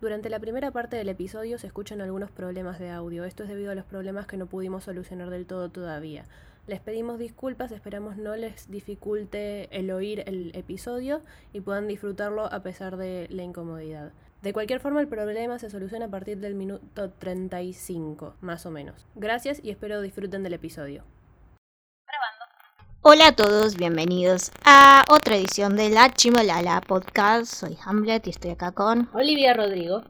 Durante la primera parte del episodio se escuchan algunos problemas de audio. Esto es debido a los problemas que no pudimos solucionar del todo todavía. Les pedimos disculpas, esperamos no les dificulte el oír el episodio y puedan disfrutarlo a pesar de la incomodidad. De cualquier forma, el problema se soluciona a partir del minuto 35, más o menos. Gracias y espero disfruten del episodio. Hola a todos, bienvenidos a otra edición de La Chimolala Podcast. Soy Hamlet y estoy acá con Olivia Rodrigo.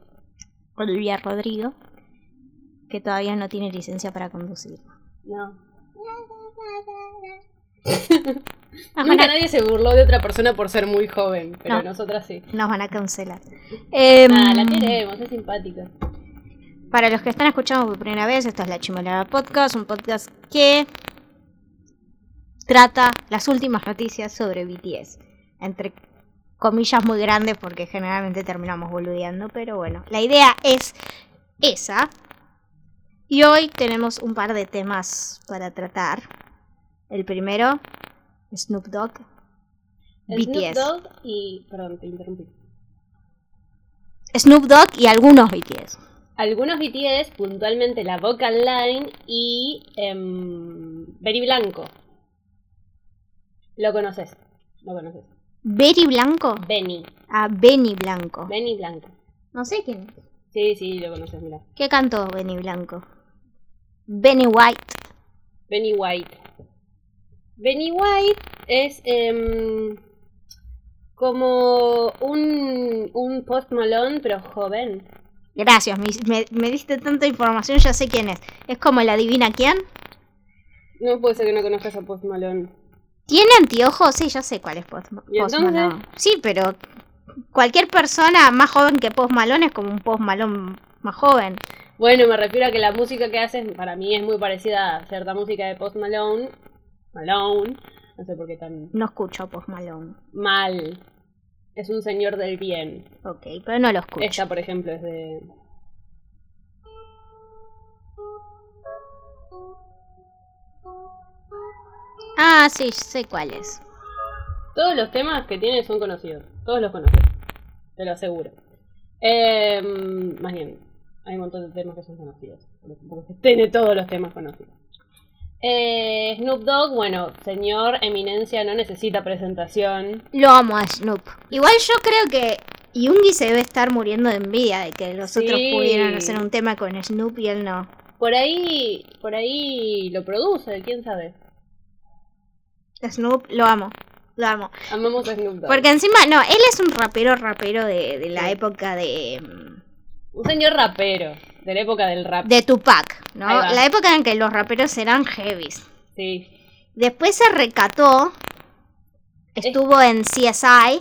Olivia Rodrigo, que todavía no tiene licencia para conducir. No. Nunca a, nadie se burló de otra persona por ser muy joven, pero No. nosotras sí. nos van a cancelar. Em, Ah, la queremos, es simpática. Para los que están escuchando por primera vez, esto es La Chimolala Podcast, un podcast que trata las últimas noticias sobre BTS. Entre comillas muy grandes porque generalmente terminamos boludeando, pero bueno, la idea es esa. Y hoy tenemos un par de temas para tratar. El primero, Snoop Dogg, Snoop BTS. Dogg y... Perdón, te interrumpí. Snoop Dogg y algunos BTS. Algunos BTS, puntualmente la Vocal Line y em, Benny Blanco. ¿Lo conoces? ¿Lo conoces? Betty Blanco. Benny. A Benny Blanco. Benny Blanco. No sé quién es. Sí, sí, lo conoces, mira. ¿Qué cantó Benny Blanco? Benny White. Benny White. Benny White es em, como un, un Post Malone, pero joven. Gracias, me, me- me diste tanta información, ya sé quién es. Es como la adivina quién. No puede ser que no conozcas a Post Malone. ¿Tiene anteojos? Sí, ya sé cuál es Post, ¿Y Post? Malone. Sí, pero cualquier persona más joven que Post Malone es como un Post Malone más joven. Bueno, me refiero a que la música que haces para mí es muy parecida a cierta música de Post Malone. Malone. No sé por qué tan No escucho Post Malone. mal. Es un señor del bien. Ok, pero no lo escucho. Esta, por ejemplo, es de... Ah, sí, sé cuál es. Todos los temas que tiene son conocidos. Todos los conoces. Te lo aseguro. Eh, más bien, hay un montón de temas que son conocidos. tiene todos los temas conocidos. Eh, Snoop Dogg, bueno, señor eminencia, no necesita presentación. Lo amo a Snoop. Igual yo creo que Yoongi se debe estar muriendo de envidia de que los otros pudieran hacer un tema con Snoop y él no. Por ahí, por ahí lo produce, quién sabe. Snoop, lo amo. Lo amo. Amamos a Snoop Dogg. Porque encima, no, él es un rapero, rapero de, de la Sí. época de, mm, Un señor rapero, de la época del rap. de Tupac, ¿no? La época en que los raperos eran heavies. Sí, Después se recató, estuvo en CSI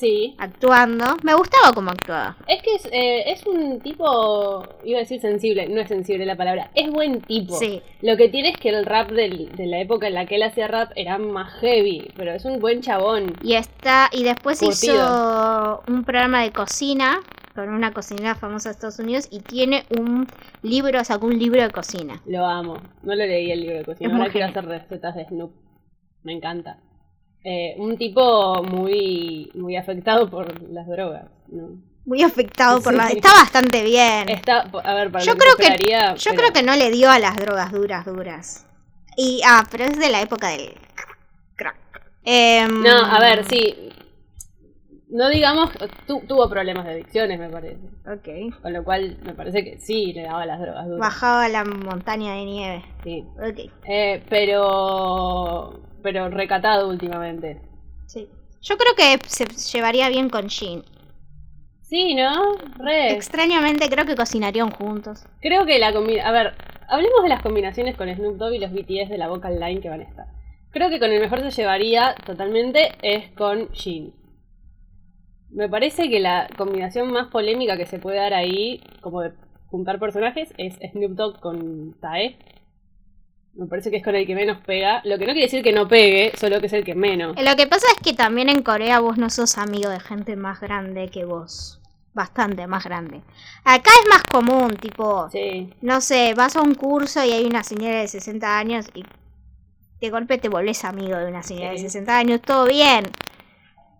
sí. actuando. Me gustaba cómo actuaba. Es que es, eh, es un tipo, iba a decir sensible, no es sensible la palabra, es buen tipo. Sí. Lo que tiene es que el rap del- de la época en la que él hacía rap era más heavy, pero es un buen chabón. Y está y después Curtido. hizo un programa de cocina con una cocinera famosa de Estados Unidos y tiene un libro, sacó un libro de cocina. Lo amo. No lo leí el libro de cocina, Es ahora quiero hacer recetas de Snoop. Me encanta. Eh, un tipo muy, muy afectado por las drogas, ¿no? Muy afectado por la... Sí. Está bastante bien. Está, a ver, para Yo creo que yo pero- creo que no le dio a las drogas duras, duras. Y ah, pero es de la época del crack. Em, No, a ver, sí. No digamos, tu- tuvo problemas de adicciones, me parece. Ok. Con lo cual, me parece que sí le daba las drogas duras. Bajaba la montaña de nieve. Sí. Ok. Eh, pero. Pero recatado últimamente. Sí. Yo creo que se llevaría bien con Jean. Sí, ¿no? Re. Extrañamente creo que cocinarían juntos. Creo que la combinación. A ver, hablemos de las combinaciones con Snoop Dogg y los BTS de la Vocal Line que van a estar. Creo que con el mejor se llevaría totalmente es con Jin. Me parece que la combinación más polémica que se puede dar ahí, como de juntar personajes, es Snoop Dogg con Tae. Me parece que es con el que menos pega. Lo que no quiere decir que no pegue, solo que es el que menos. Lo que pasa es que también en Corea vos no sos amigo de gente más grande que vos. Bastante más grande. Acá es más común, tipo, Sí. no sé, vas a un curso y hay una señora de 60 años y de golpe te volvés amigo de una señora de Sí. 60 años, todo bien.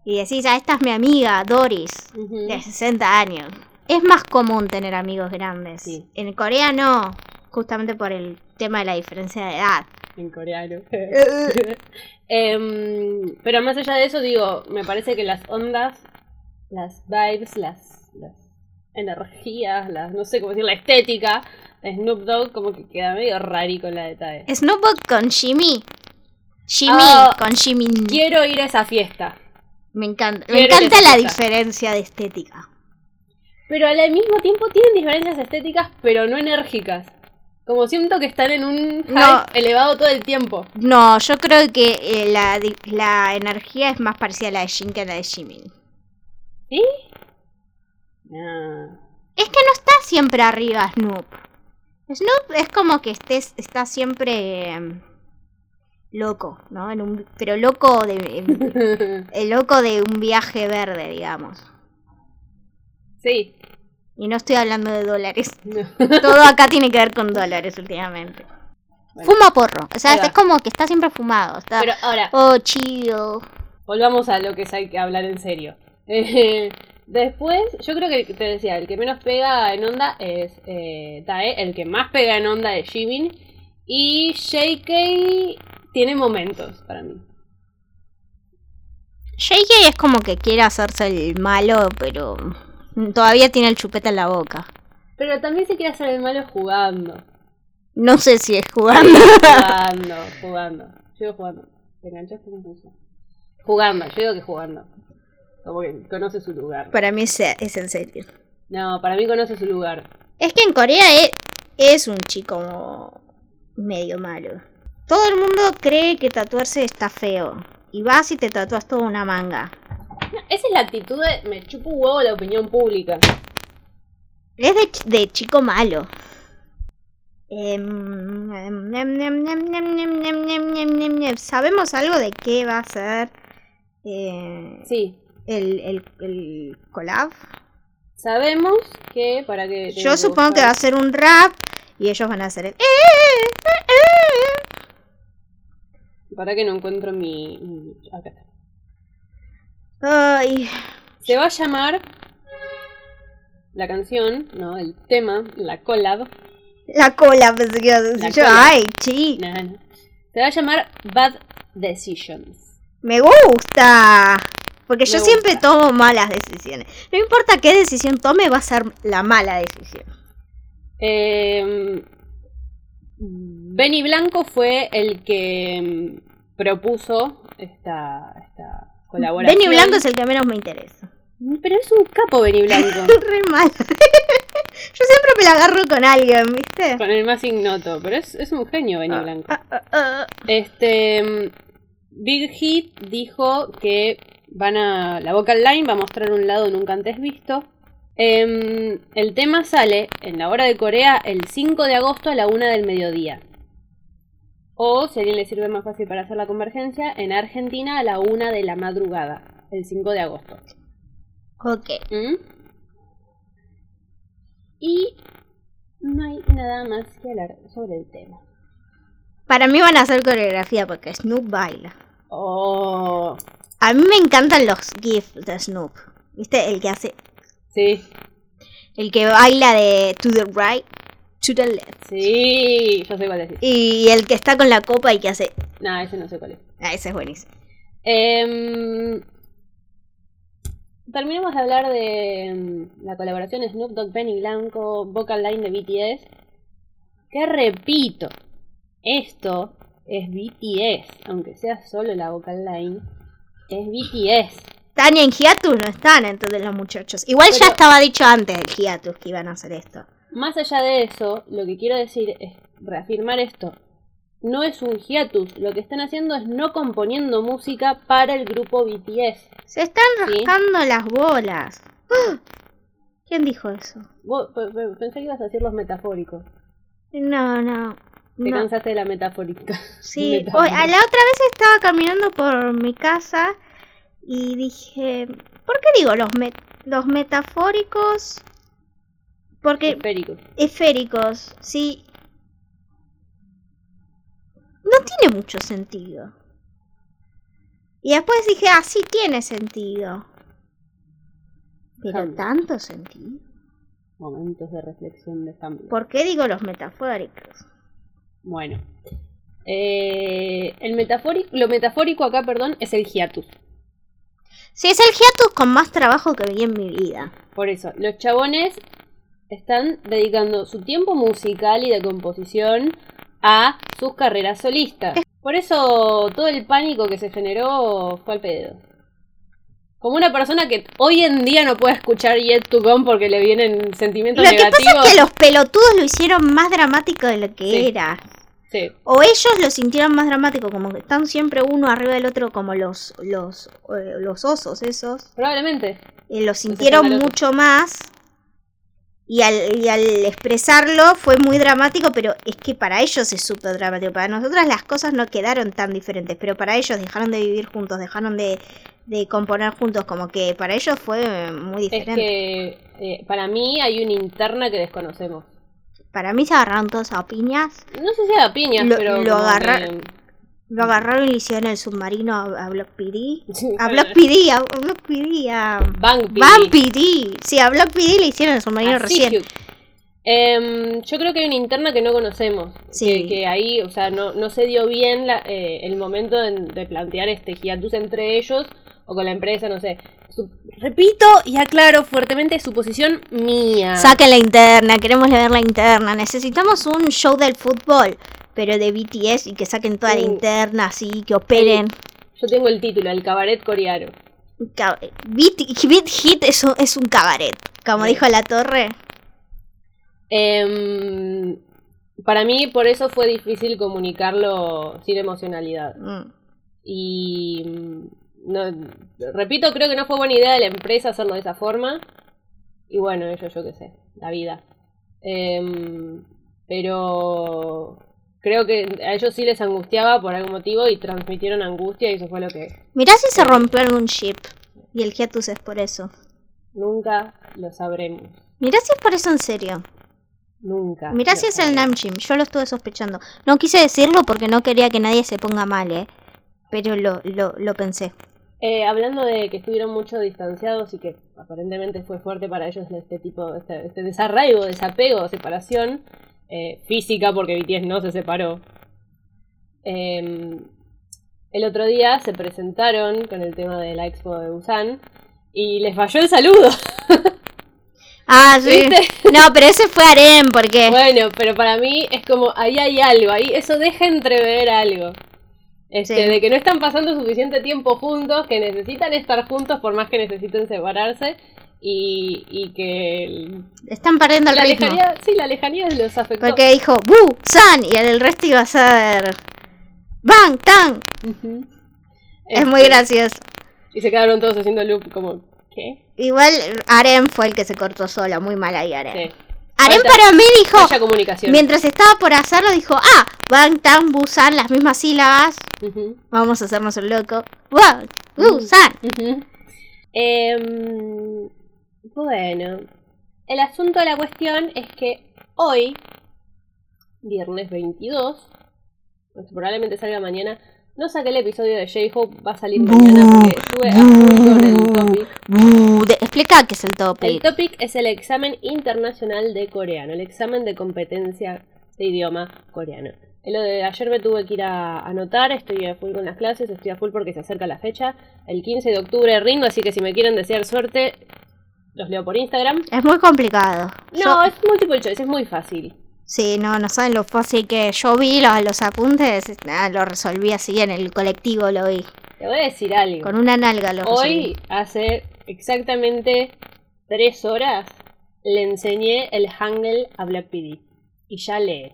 Y decís, ah, esta es mi amiga, Doris, de 60 años. es más común tener amigos grandes. Sí. En Corea no, justamente por el tema de la diferencia de edad. En coreano. Em, pero más allá de eso, digo, me parece que las ondas, las vibes, las, las energías, las, no sé cómo decir, la estética de Snoop Dogg como que queda medio rari con la detalle. Snoop Dogg con Jimmy. Jimmy Ah, con Jimmy. Quiero ir a esa fiesta. Me encanta. Me encanta la diferencia de estética. Pero al mismo tiempo tienen diferencias estéticas, pero no enérgicas. Como siento que están en un hype No. elevado todo el tiempo. No, yo creo que eh, la, la energía es más parecida a la de Jin que a la de Jimmy. ¿Sí? No. Es que no está siempre arriba Snoop. Snoop es como que estés, está siempre em, loco, ¿no? En un, pero loco de, em, el loco de un viaje verde, digamos. sí. Y no estoy hablando de dólares. No. Todo acá tiene que ver con dólares últimamente. Bueno. Fuma porro. O sea, es como que está siempre fumado. Está, Pero ahora, oh, chido. volvamos a lo que hay que hablar en serio. Eh, después, yo creo que te decía, el que menos pega en onda es eh, Tae, el que más pega en onda es Jimin. Y JK tiene momentos para mí. JK es como que quiere hacerse el malo, pero todavía tiene el chupete en la boca. Pero también se quiere hacer el malo jugando. No sé si es jugando. Jugando, jugando. Yo digo jugando. ¿Te enganchaste confuso? Jugando, yo digo que jugando. Como que conoce su lugar. Para mí es, es en serio. No, para mí conoce su lugar. Es que en Corea es, es un chico medio malo. Todo el mundo cree que tatuarse está feo. Y vas y te tatúas toda una manga. Esa es la actitud de me chupo un huevo la opinión pública. Es de, ch de chico malo. ¿Sabemos algo de qué va a ser eh, sí. el, el, el collab? Sabemos que para que... Yo supongo que va a ser un rap y ellos van a hacer el... Para que no encuentro mi... Acá. Ay, Se va a llamar... La canción, no, el tema, la collab. la cola pensé que iba a decir yo. Ay, chi. nah. Se va a llamar Bad Decisions. Me gusta. Porque Me yo siempre tomo malas decisiones. No importa qué decisión tome, va a ser la mala decisión. Eh, Benny Blanco fue el que mm, propuso esta, esta colaboración. Benny Blanco es el que menos me interesa. Pero es un capo Benny Blanco. Re mal. Yo siempre me la agarro con alguien, ¿viste? con el más ignoto. Pero es, es un genio Benny Blanco. Ah, ah, ah. Este. mm, Big Hit dijo que van a. La Vocal Line va a mostrar un lado nunca antes visto. Em, el tema sale en la hora de Corea el 5 de agosto a la 1 del mediodía. O, si a alguien le sirve más fácil para hacer la convergencia, en Argentina a la 1 de la madrugada, el 5 de agosto. Ok. ¿Mm? Y no hay nada más que hablar sobre el tema. Para mí van a hacer coreografía porque Snoop baila. Oh, A mí me encantan los GIFs de Snoop. ¿Viste? El que hace. sí, El que baila de to the right, to the left. sí, yo sé cuál es. Y el que está con la copa y que hace. No, ese no sé cuál es. Ah, ese es buenísimo. Em, terminemos de hablar de em, la colaboración Snoop Dogg, Benny Blanco, Vocal Line de BTS. Que repito, esto es BTS, aunque sea solo la Vocal Line, es BTS. Tania en hiatus no están entonces los muchachos. Igual ya estaba dicho antes del hiatus que iban a hacer esto. Más allá de eso, lo que quiero decir es reafirmar esto. No es un hiatus, lo que están haciendo es no componiendo música para el grupo BTS. Se están Sí. rascando las bolas. ¡Ah! ¿Quién dijo eso? Vos, pe- pe- pensé que ibas a decir los metafóricos. No, no. Te no. cansaste de la metafórica. Sí, hoy- a la otra vez estaba caminando por mi casa y dije, ¿por qué digo los, met- los metafóricos? Porque Esféricos. esféricos, sí. No tiene mucho sentido. Y después dije, ah, sí tiene sentido. Pero tanto sentido. Momentos de reflexión de Hamlet. ¿Por qué digo los metafóricos? Bueno. Eh, el metafórico, lo metafórico acá, perdón, es el hiatus. Sí, es el hiatus con más trabajo que vi en mi vida. Por eso, los chabones están dedicando su tiempo musical y de composición a sus carreras solistas. Por eso todo el pánico que se generó fue al pedo. Como una persona que hoy en día no puede escuchar Yet to Come porque le vienen sentimientos Lo que negativos. pasa es que los pelotudos lo hicieron más dramático de lo que Sí. era. Sí, O ellos lo sintieron más dramático, como que están siempre uno arriba del otro, como los, los, eh, los osos esos. probablemente. Eh, lo sintieron mucho más. Y al, y al expresarlo fue muy dramático, pero es que para ellos es súper dramático. Para nosotras las cosas no quedaron tan diferentes, pero para ellos dejaron de vivir juntos, dejaron de, de componer juntos, como que para ellos fue muy Es diferente. que eh, para mí hay una interna que desconocemos. Para mí se agarraron todos a piñas, No sé si a piñas, Lo- pero. lo como agarra- que- lo agarraron y le hicieron el submarino a, a Block PD. A Block PD, a Block PD, a... PD. PD. Sí, a Block PD le hicieron el submarino Así, recién. Em, yo creo que hay una interna que no conocemos. Sí. Que, que ahí, o sea, no, no se dio bien la- eh, el momento de, de plantear este hiatus entre ellos o con la empresa, no sé. Su- repito y aclaro fuertemente su posición mía. Saquen la interna, queremos leer la interna. Necesitamos un show del fútbol, pero de BTS y que saquen toda la Uh. interna así, que operen. Yo tengo el título, el cabaret coreano. Ca- Beat, Beat Hit es un, es un cabaret, como Sí. dijo la torre. Em, para mí, por eso fue difícil comunicarlo sin emocionalidad. Mm. Y mm, no, repito, creo que no fue buena idea de la empresa hacerlo de esa forma. Y bueno, ellos, yo qué sé, la vida. Em, pero creo que a ellos sí les angustiaba por algún motivo y transmitieron angustia y eso fue lo que Mirá si se rompió algún chip. Y el hiatus es por eso. nunca lo sabremos. Mirá si es por eso en serio. Nunca. Mirá si es el. Namjim. Yo lo estuve sospechando. No quise decirlo porque no quería que nadie se ponga mal, ¿eh? Pero lo, lo, lo pensé. Eh, hablando de que estuvieron mucho distanciados y que aparentemente fue fuerte para ellos este tipo, este, este desarraigo, desapego, separación eh, física, porque BTS no se separó. Eh, el otro día se presentaron con el tema de la expo de Busan y les falló el saludo. Ah, sí. ¿Viste? No, pero ese fue Arem porque... Bueno, pero para mí es como ahí hay algo, ahí eso deja entrever algo. Este, Sí. de que no están pasando suficiente tiempo juntos, que necesitan estar juntos por más que necesiten separarse y, y que el- Están perdiendo el la ritmo. lejanía, sí, la lejanía los afectó. Porque dijo, ¡Bu! ¡San! Y el resto iba a ser... ¡Bang! ¡Tan! Ujú. Es muy Este, gracioso. Y se quedaron todos haciendo loop como, ¿qué? Igual Arem fue el que se cortó sola. Muy mal ahí Arem. Sí. Falta- para mí dijo... Mientras estaba por hacerlo, dijo, ah, Bang, Tan, Bu, San, las mismas sílabas. Vamos a hacernos el loco. Bang, Bu. San. Ujú. Em, bueno, el asunto de la cuestión es que hoy, viernes 22, pues probablemente salga mañana, no saqué el episodio de J-Hope, va a salir mañana porque estuve a el topic. De- explica qué es el topic. El topic es el examen internacional de coreano, el examen de competencia de idioma coreano. Lo de ayer me tuve que ir a anotar, estoy a full con las clases, estoy a full porque se acerca la fecha. El 15 de octubre rindo, así que si me quieren desear suerte, los leo por Instagram. Es muy complicado. No, Yo- es multiple choice, es muy fácil. Sí, no, no saben lo fácil que yo vi los, los apuntes. lo resolví así en el colectivo, lo vi. Te voy a decir algo. Con una nalga lo resolví. Hoy, hace exactamente tres horas, le enseñé el Hangul a Black PD. Y ya lee.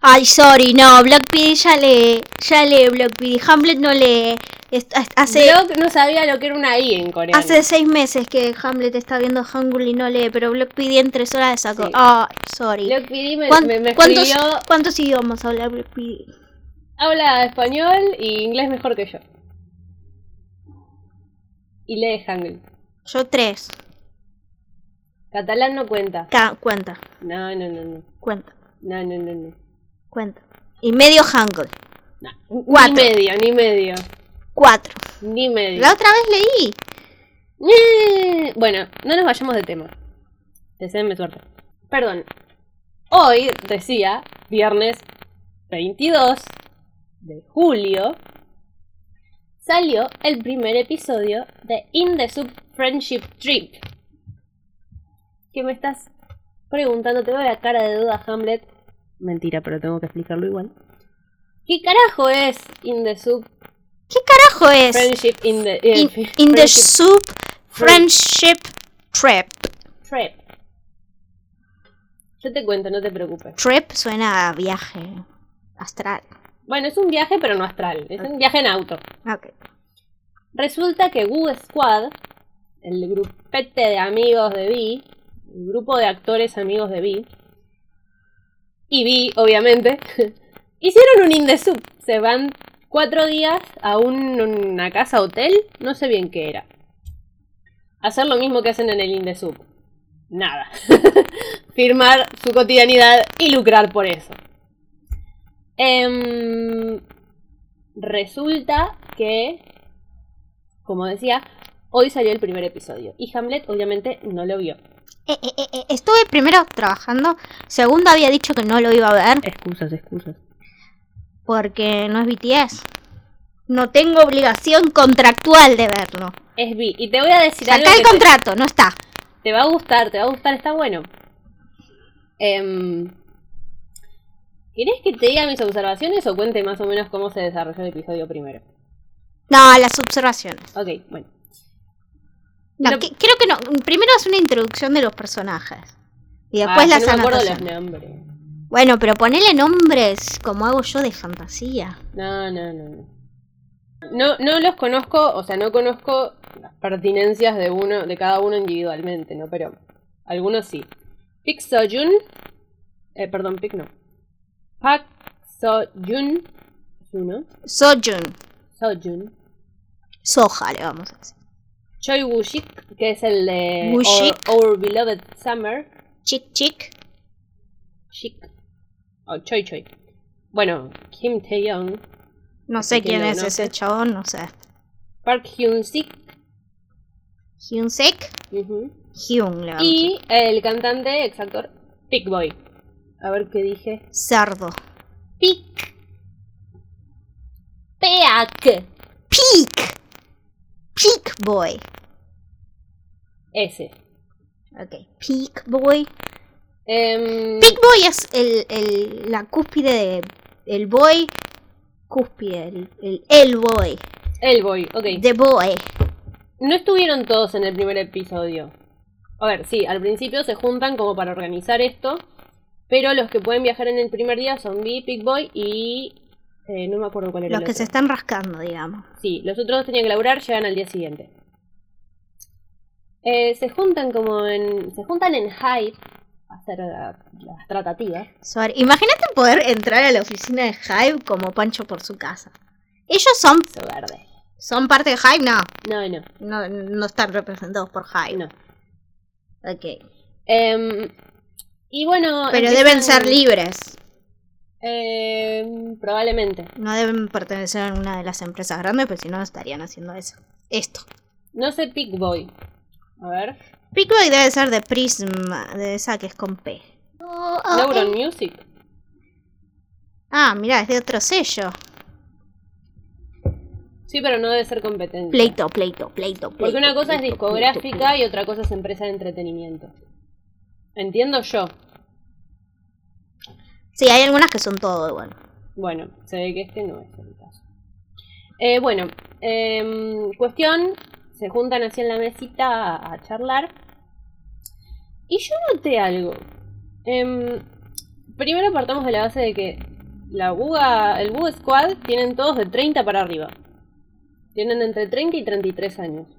Ay, sorry, no, Block PD ya lee, ya lee Block PD. Hamlet no lee. Hace, Block no sabía lo que era una I en coreano. hace seis meses que Hamlet está viendo Hangul y no lee, pero Block PD en tres horas sacó. Sí. Ay, sorry. Block PD me, ¿Cuán- me- me ¿cuántos, escribió, ¿Cuántos idiomas habla Block PD? habla español y inglés mejor que yo. Y lee Hangul. Yo tres. Catalán no cuenta. Ca- cuenta, No, no, no, no. cuenta, No, no, no, no. cuenta. Y medio Hangul. No. Cuatro. Ni medio, ni medio. Cuatro. Ni medio. La otra vez leí. Eh, Bueno, no nos vayamos de tema. Deseenme suerte. Perdón. Hoy, decía, viernes 22 de julio, salió el primer episodio de In the Sub Friendship Trip. ¿Qué me estás preguntando? Te veo la cara de duda, Hamlet. Mentira, pero tengo que explicarlo igual. ¿Qué carajo es In the Sub ¿Qué carajo es? Friendship in the, eh, In, in the friendship Soup Friendship Trip. Trip? Yo te cuento, no te preocupes. Trip suena a viaje astral. Bueno, es un viaje, pero no astral. Es un viaje en auto. Ok. Resulta que Goo Squad, el grupete de amigos de Vi, el grupo de actores amigos de Vi, y Vi, obviamente, hicieron un Indesub. Se van cuatro días a un- una casa hotel, no sé bien qué era. Hacer lo mismo que hacen en el Indesub. Nada. Firmar su cotidianidad y lucrar por eso. Em, resulta que como decía, hoy salió el primer episodio. Y Hamlet obviamente no lo vio. Eh, eh, eh, eh, estuve primero trabajando. Segundo había dicho que no lo iba a ver Excusas, excusas. porque no es BTS. No tengo obligación contractual de verlo. Es Vi. Y te voy a decir algo Acá el que te, contrato, no está. te va a gustar, te va a gustar, está bueno. Em, ¿Querés que te diga mis observaciones o cuente más o menos cómo se desarrolló el episodio primero? No, las observaciones. Ok, bueno. No, que- creo que no. Primero es una introducción de los personajes. Y después Ah, las no me acuerdo los anotaciones. nombres. Bueno, pero ponele nombres como hago yo de fantasía. No, no, no, no. No, los conozco, o sea, no conozco las pertinencias de uno, de cada uno individualmente, ¿no? Pero algunos sí. Pik Sojun, eh, perdón, Pik no. Pak Sojun, es uno. Sojun. Sojun. Soja, le vamos a decir. Choi Woo-shik, que es el de Woo-shik. Our, Our Beloved Summer. Chick chick. Shik. O Choi Choi. Bueno, Kim Tae-young. No sé ¿Quién es conoce? ese chabón, no sé. Park Hyun-sik. Hyun Sek. ujú, Hyun le vamos a Y el cantante, ex actor, Pick Boy. A ver qué dije. Cerdo. Pick. Peak. Peak. Peak Boy. Ese. Ok. Peak Boy. Em, Peak Boy es el, el, la cúspide de. El boy. Cúspide. El, el, el boy. el Boy, ok. The boy. No estuvieron todos en el primer episodio. A ver, sí, al principio se juntan como para organizar esto. Pero los que pueden viajar en el primer día son Vi, Pick Boy y. eh, no me acuerdo cuál era Los el que otro. se están rascando, digamos. Sí, los otros dos tenían que laburar, llegan al día siguiente. Eh, se juntan como en. Se juntan en Hyde a hacer la- las tratativas. Imagínate poder entrar a la oficina de Hive como Pancho por su casa. Ellos son, verde. son parte de Hive, no. No, no, No, no están representados por Hive. no. Ok. Em, y bueno. Pero deben ser libres. em, probablemente. No deben pertenecer a una de las empresas grandes, pues si no estarían haciendo eso. Esto. No sé Pick Boy. A ver. Pickboy debe ser de Prism, de esa que es con P. Neuron Music. Ah, mira, es de otro sello. Sí, pero no debe ser competencia. Pleito, pleito, pleito, pleito. Porque una cosa es pleito, discográfica pleito, y otra cosa es empresa de entretenimiento. Entiendo yo. Sí, hay algunas que son todo igual. Bueno, se ve que este no es el caso. Eh, bueno, em, cuestión, se juntan así en la mesita a, a charlar. Y yo noté algo. Em, primero partamos de la base de que la Buga, el Buga Squad tienen todos de 30 para arriba. Tienen entre 30 y 33 años.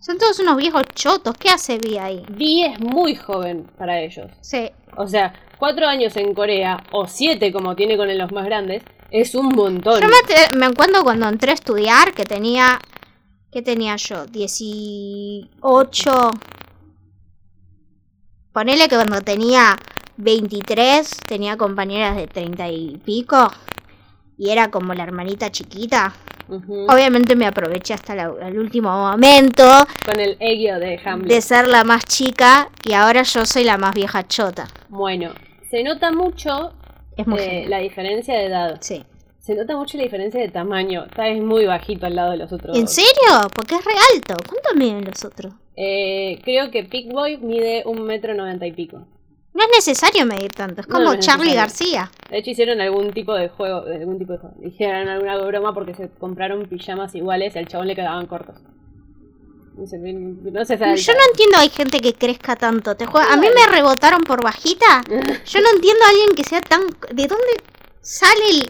Son todos unos viejos chotos. ¿Qué hace Vi ahí? Vi es muy joven para ellos. Sí. O sea, cuatro años en Corea, o siete como tiene con los más grandes, es un montón. Yo me, acuerdo cuando entré a estudiar que tenía. ¿Qué tenía yo? 18. Ponele que cuando tenía 23 tenía compañeras de 30 y pico. Y era como la hermanita chiquita. Obviamente me aproveché hasta la- el último momento Con el egio de Hamlet. de ser la más chica y ahora yo soy la más vieja chota. Bueno, se nota mucho Es eh, la diferencia de edad. Sí. Se nota mucho la diferencia de tamaño. Está es muy bajito al lado de los otros. ¿En dos. serio? Porque es re alto. ¿Cuánto miden los otros? Eh, creo que Pickboy mide un metro noventa y pico. No es necesario medir tanto, es como no Charlie. García. De hecho hicieron algún tipo de juego, algún tipo de juego. Hicieron alguna broma porque se compraron pijamas iguales y al chabón le quedaban cortos. No sé, no sabe. Yo no entiendo, hay gente que crezca tanto. Te juega- A mí me rebotaron por bajita. Yo no entiendo a alguien que sea tan... ¿De dónde sale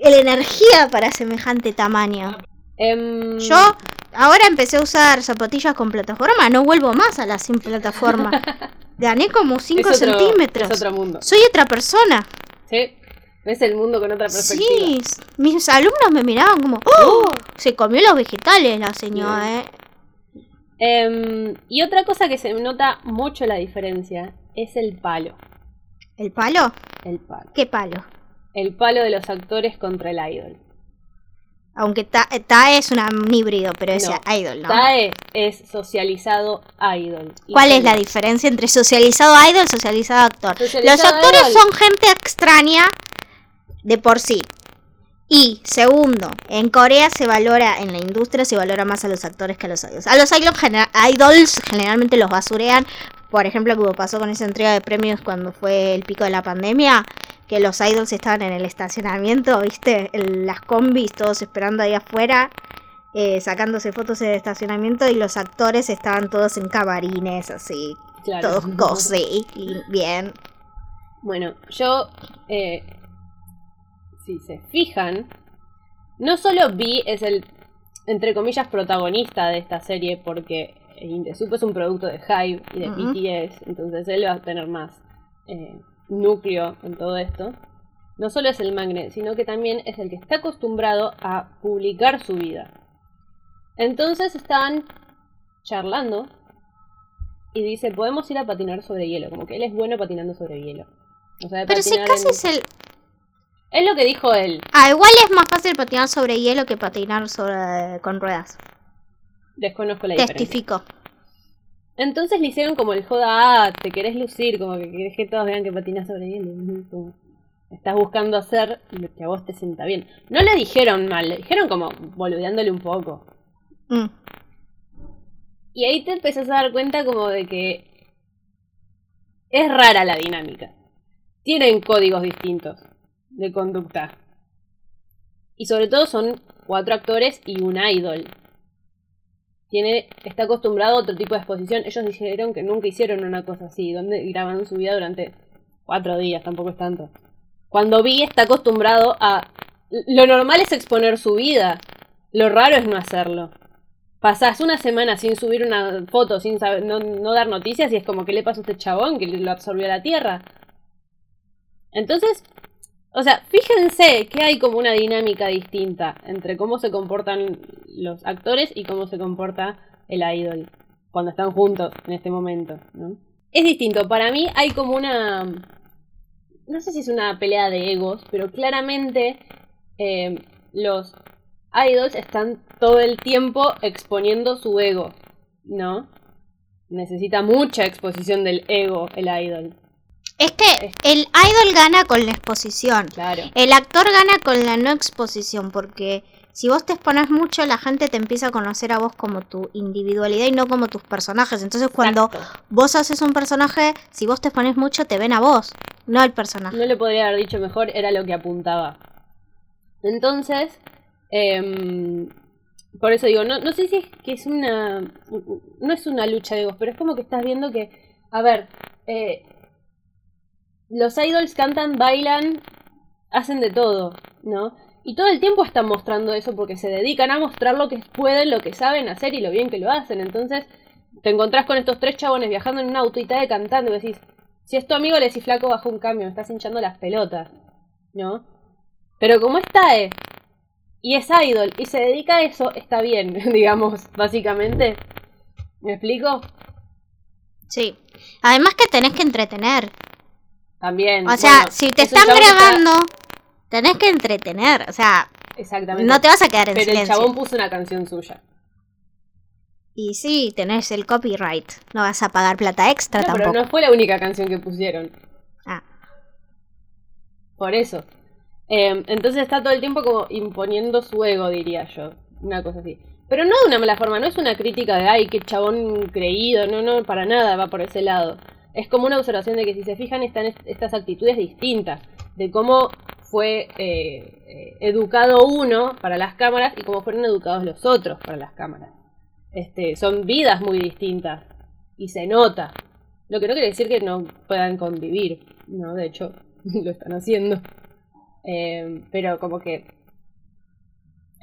el, la energía para semejante tamaño? Em, Yo ahora empecé a usar zapatillas con plataforma, no vuelvo más a las sin plataforma. Gané como 5 es otro- centímetros. Es otro mundo. Soy otra persona. Sí. Ves el mundo con otra perspectiva. Sí, mis alumnos me miraban como, ¡oh! Se comió los vegetales la señora, ¿eh? Em, y otra cosa que se nota mucho la diferencia es el palo. ¿El palo? El palo. ¿Qué palo? El palo de los actores contra el idol. Aunque Ta- Tae es una- un híbrido, pero es No. idol, ¿no? Tae es socializado idol. ¿Cuál es la diferencia entre socializado idol y socializado actor? Socializado Los actores idol. son gente extraña de por sí. Y segundo, en Corea se valora, en la industria se valora más a los actores que a los idols. A los idols, idols generalmente los basurean. Por ejemplo, como pasó con esa entrega de premios cuando fue el pico de la pandemia, que los idols estaban en el estacionamiento, ¿viste? En las combis, todos esperando ahí afuera, eh, sacándose fotos en el estacionamiento y los actores estaban todos en camarines, así, Claro. todos cozy y bien. Bueno, yo, eh, si se fijan, no solo Vi es el, entre comillas, protagonista de esta serie, porque Indesup es un producto de Hive y de Ujú. BTS, entonces él va a tener más eh, núcleo en todo esto. No solo es el magnet, sino que también es el que está acostumbrado a publicar su vida. Entonces estaban charlando y dice, podemos ir a patinar sobre hielo, como que él es bueno patinando sobre hielo. O sea, de Pero si casi en- es el... Es lo que dijo él. Ah, igual es más fácil patinar sobre hielo que patinar sobre con ruedas. Desconozco la diferencia. Testifico. Entonces le hicieron como el joda, ah, te querés lucir, como que querés que todos vean que patinas sobre hielo. Como estás buscando hacer lo que a vos te sienta bien. No le dijeron mal, le dijeron como boludeándole un poco. Mm. Y ahí te empezás a dar cuenta como de que es rara la dinámica. Tienen códigos distintos de conducta. Y sobre todo son cuatro actores y un idol. Tiene, está acostumbrado a otro tipo de exposición. Ellos dijeron que nunca hicieron una cosa así, donde graban su vida durante cuatro días, tampoco es tanto. Cuando vi está acostumbrado a... Lo normal es exponer su vida. Lo raro es no hacerlo. Pasás una semana sin subir una foto, sin saber, no, no dar noticias y es como que le pasó a este chabón que lo absorbió la tierra. Entonces, o sea, fíjense que hay como una dinámica distinta entre cómo se comportan los actores y cómo se comporta el idol cuando están juntos en este momento, ¿no? Es distinto, para mí hay como una... No sé si es una pelea de egos, pero claramente eh, los idols están todo el tiempo exponiendo su ego, ¿no? Necesita mucha exposición del ego el idol, Es que el idol gana con la exposición. claro. El actor gana con la no exposición, porque si vos te expones mucho, la gente te empieza a conocer a vos como tu individualidad y no como tus personajes. Entonces, cuando Exacto. vos haces un personaje, si vos te expones mucho, te ven a vos, no al personaje. No le podría haber dicho mejor, era lo que apuntaba. Entonces, em, por eso digo, no, no sé si es que es una. No es una lucha de egos, pero es como que estás viendo que. A ver, eh, los idols cantan, bailan, hacen de todo, ¿no? Y todo el tiempo están mostrando eso porque se dedican a mostrar lo que pueden, lo que saben hacer y lo bien que lo hacen. Entonces, te encontrás con estos tres chabones viajando en una auto y te cantando y decís, si es tu amigo, le decís flaco bajo un cambio, me estás hinchando las pelotas, ¿no? Pero como es TAE y es idol y se dedica a eso, está bien, digamos, básicamente. ¿Me explico? Sí. Además que tenés que entretener. También. O sea, bueno, si te están que está- grabando, tenés que entretener. O sea, Exactamente. No te vas a quedar en Pero el silencio. chabón puso una canción suya. Y sí, tenés el copyright. No vas a pagar plata extra No, pero tampoco. no fue la única canción que pusieron. Ah, Por eso. Eh, entonces está todo el tiempo como imponiendo su ego, diría yo. Una cosa así. Pero no de una mala forma, no es una crítica de, ay, qué chabón creído, no, no, para nada va por ese lado. Es como una observación de que si se fijan están est- estas actitudes distintas, de cómo fue eh, eh, educado uno para las cámaras y cómo fueron educados los otros para las cámaras. Este, son vidas muy distintas y se nota. Lo que no quiere decir que no puedan convivir, no, de hecho lo están haciendo. Eh, pero como que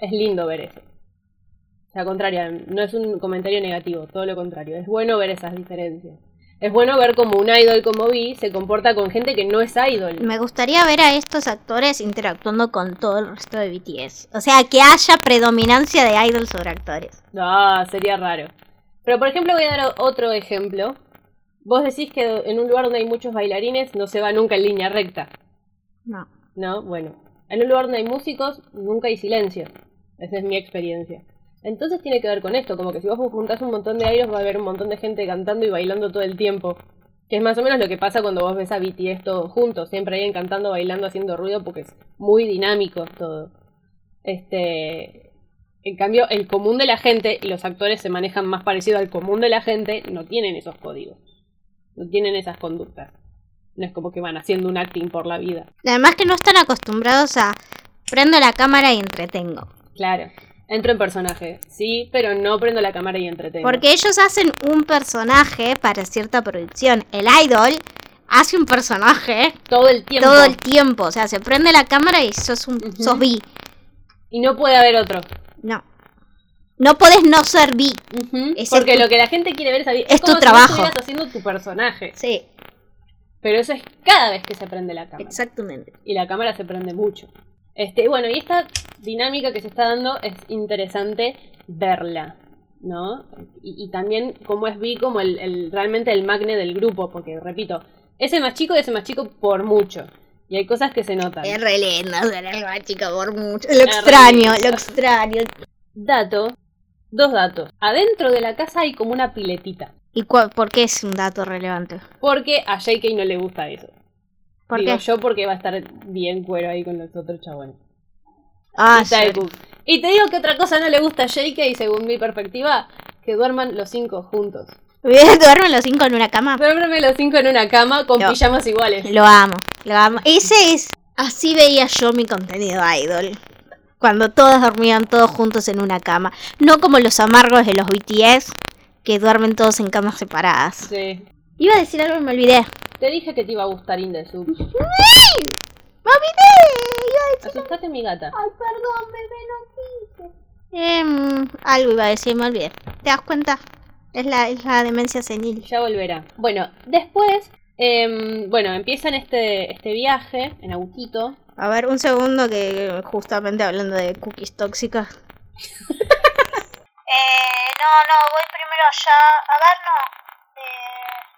es lindo ver eso. O sea, al contrario, no es un comentario negativo, todo lo contrario. Es bueno ver esas diferencias. Es bueno ver cómo un idol como Vi se comporta con gente que no es idol. me gustaría ver a estos actores interactuando con todo el resto de BTS. O sea, que haya predominancia de idols sobre actores. No, sería raro. Pero por ejemplo voy a dar otro ejemplo. Vos decís que en un lugar donde hay muchos bailarines no se va nunca en línea recta. No. ¿no? Bueno, en un lugar donde hay músicos, nunca hay silencio. Esa es mi experiencia. Entonces tiene que ver con esto, como que si vos juntás un montón de idols va a haber un montón de gente cantando y bailando todo el tiempo. Que es más o menos lo que pasa cuando vos ves a BTS todos juntos, siempre alguien cantando, bailando, haciendo ruido, porque es muy dinámico todo. Este, en cambio, el común de la gente, y los actores se manejan más parecido al común de la gente, no tienen esos códigos. No tienen esas conductas. No es como que van haciendo un acting por la vida. Además que no están acostumbrados a prendo la cámara y entretengo. Claro. Entro en personaje, sí, pero no prendo la cámara y entretengo. Porque ellos hacen un personaje para cierta producción. El idol hace un personaje todo el tiempo. todo el tiempo. O sea, se prende la cámara y sos un sos bi. Y no puede haber otro. No. No podés no ser bi. Ese Porque es tu- lo que la gente quiere ver es, a- es tu si trabajo. estuvieras haciendo tu personaje. Sí, Pero eso es cada vez que se prende la cámara. exactamente. Y la cámara se prende mucho. Este, bueno, y esta dinámica que se está dando es interesante verla, ¿no? Y, y también como es Vi como el, el- realmente el magne del grupo, porque repito, ese más chico y ese más chico por mucho. Y hay cosas que se notan. Es re lindo ser el más chico por mucho. Lo extraño, lo extraño. Dato, dos datos. Adentro de la casa hay como una piletita. ¿Y por qué es un dato relevante? Porque a JK no le gusta eso. ¿Por Digo qué? yo porque va a estar bien cuero ahí con los otros chabones. Ah, y. Y te digo que otra cosa no le gusta a JK, según mi perspectiva, que duerman los cinco juntos. ¿Duermen los cinco en una cama? Duermen los cinco en una cama con pijamas iguales. Lo amo, lo amo. Ese es. Así veía yo mi contenido idol. Cuando todos dormían todos juntos en una cama. No como los amargos de los BTS, que duermen todos en camas separadas. Sí. Iba a decir algo y me olvidé. Te dije que te iba a gustar In The Soup. ¡Me olvidé! Iba a decir. Asustaste a mi gata. Ay, perdón, bebé, no quise. Em, algo iba a decir, me olvidé. ¿Te das cuenta? Es la, es la demencia senil. Ya volverá. Bueno, después, em, bueno, empiezan este, este viaje en autito. A ver, un segundo que justamente hablando de cookies tóxicas. eh, no, no, voy primero allá. A ver, no. Eh...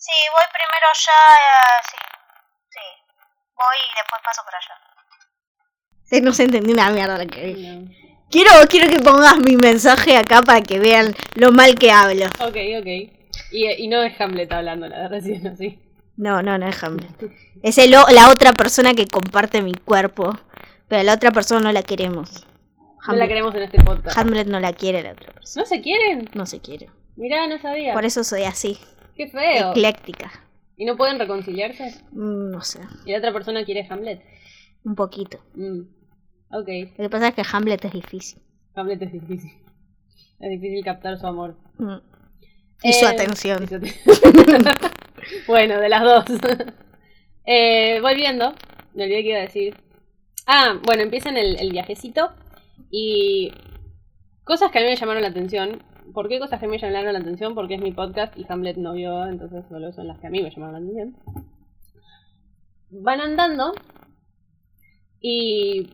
Sí, voy primero allá. eh, sí, sí. Voy y después paso por allá. Sí, no se entendió una mierda lo que dije. No. Quiero, quiero que pongas mi mensaje acá para que vean lo mal que hablo. Ok, ok. Y, y no es Hamlet hablando, la de recién así. No, no, no es Hamlet. Es el o- la otra persona que comparte mi cuerpo. Pero la otra persona no la queremos. No la queremos en este podcast. Hamlet no la quiere la otra persona. ¿No se quieren? No se quiere. Mirá, no sabía. Por eso soy así. Qué feo. Ecléctica. ¿Y no pueden reconciliarse? Mm, No sé. ¿Y la otra persona quiere Hamlet? Un poquito. Mm. Ok. Lo que pasa es que Hamlet es difícil. Hamlet es difícil. Es difícil captar su amor. Mm. Y su Eh, atención. y su aten- bueno, de las dos. eh, volviendo, me olvidé que iba a decir. Ah, bueno, empiezan el, el viajecito y cosas que a mí me llamaron la atención. ¿Por qué cosas que me llamaron la atención? Porque es mi podcast y Hamlet no vio, entonces solo son las que a mí me llamaron la atención. Van andando y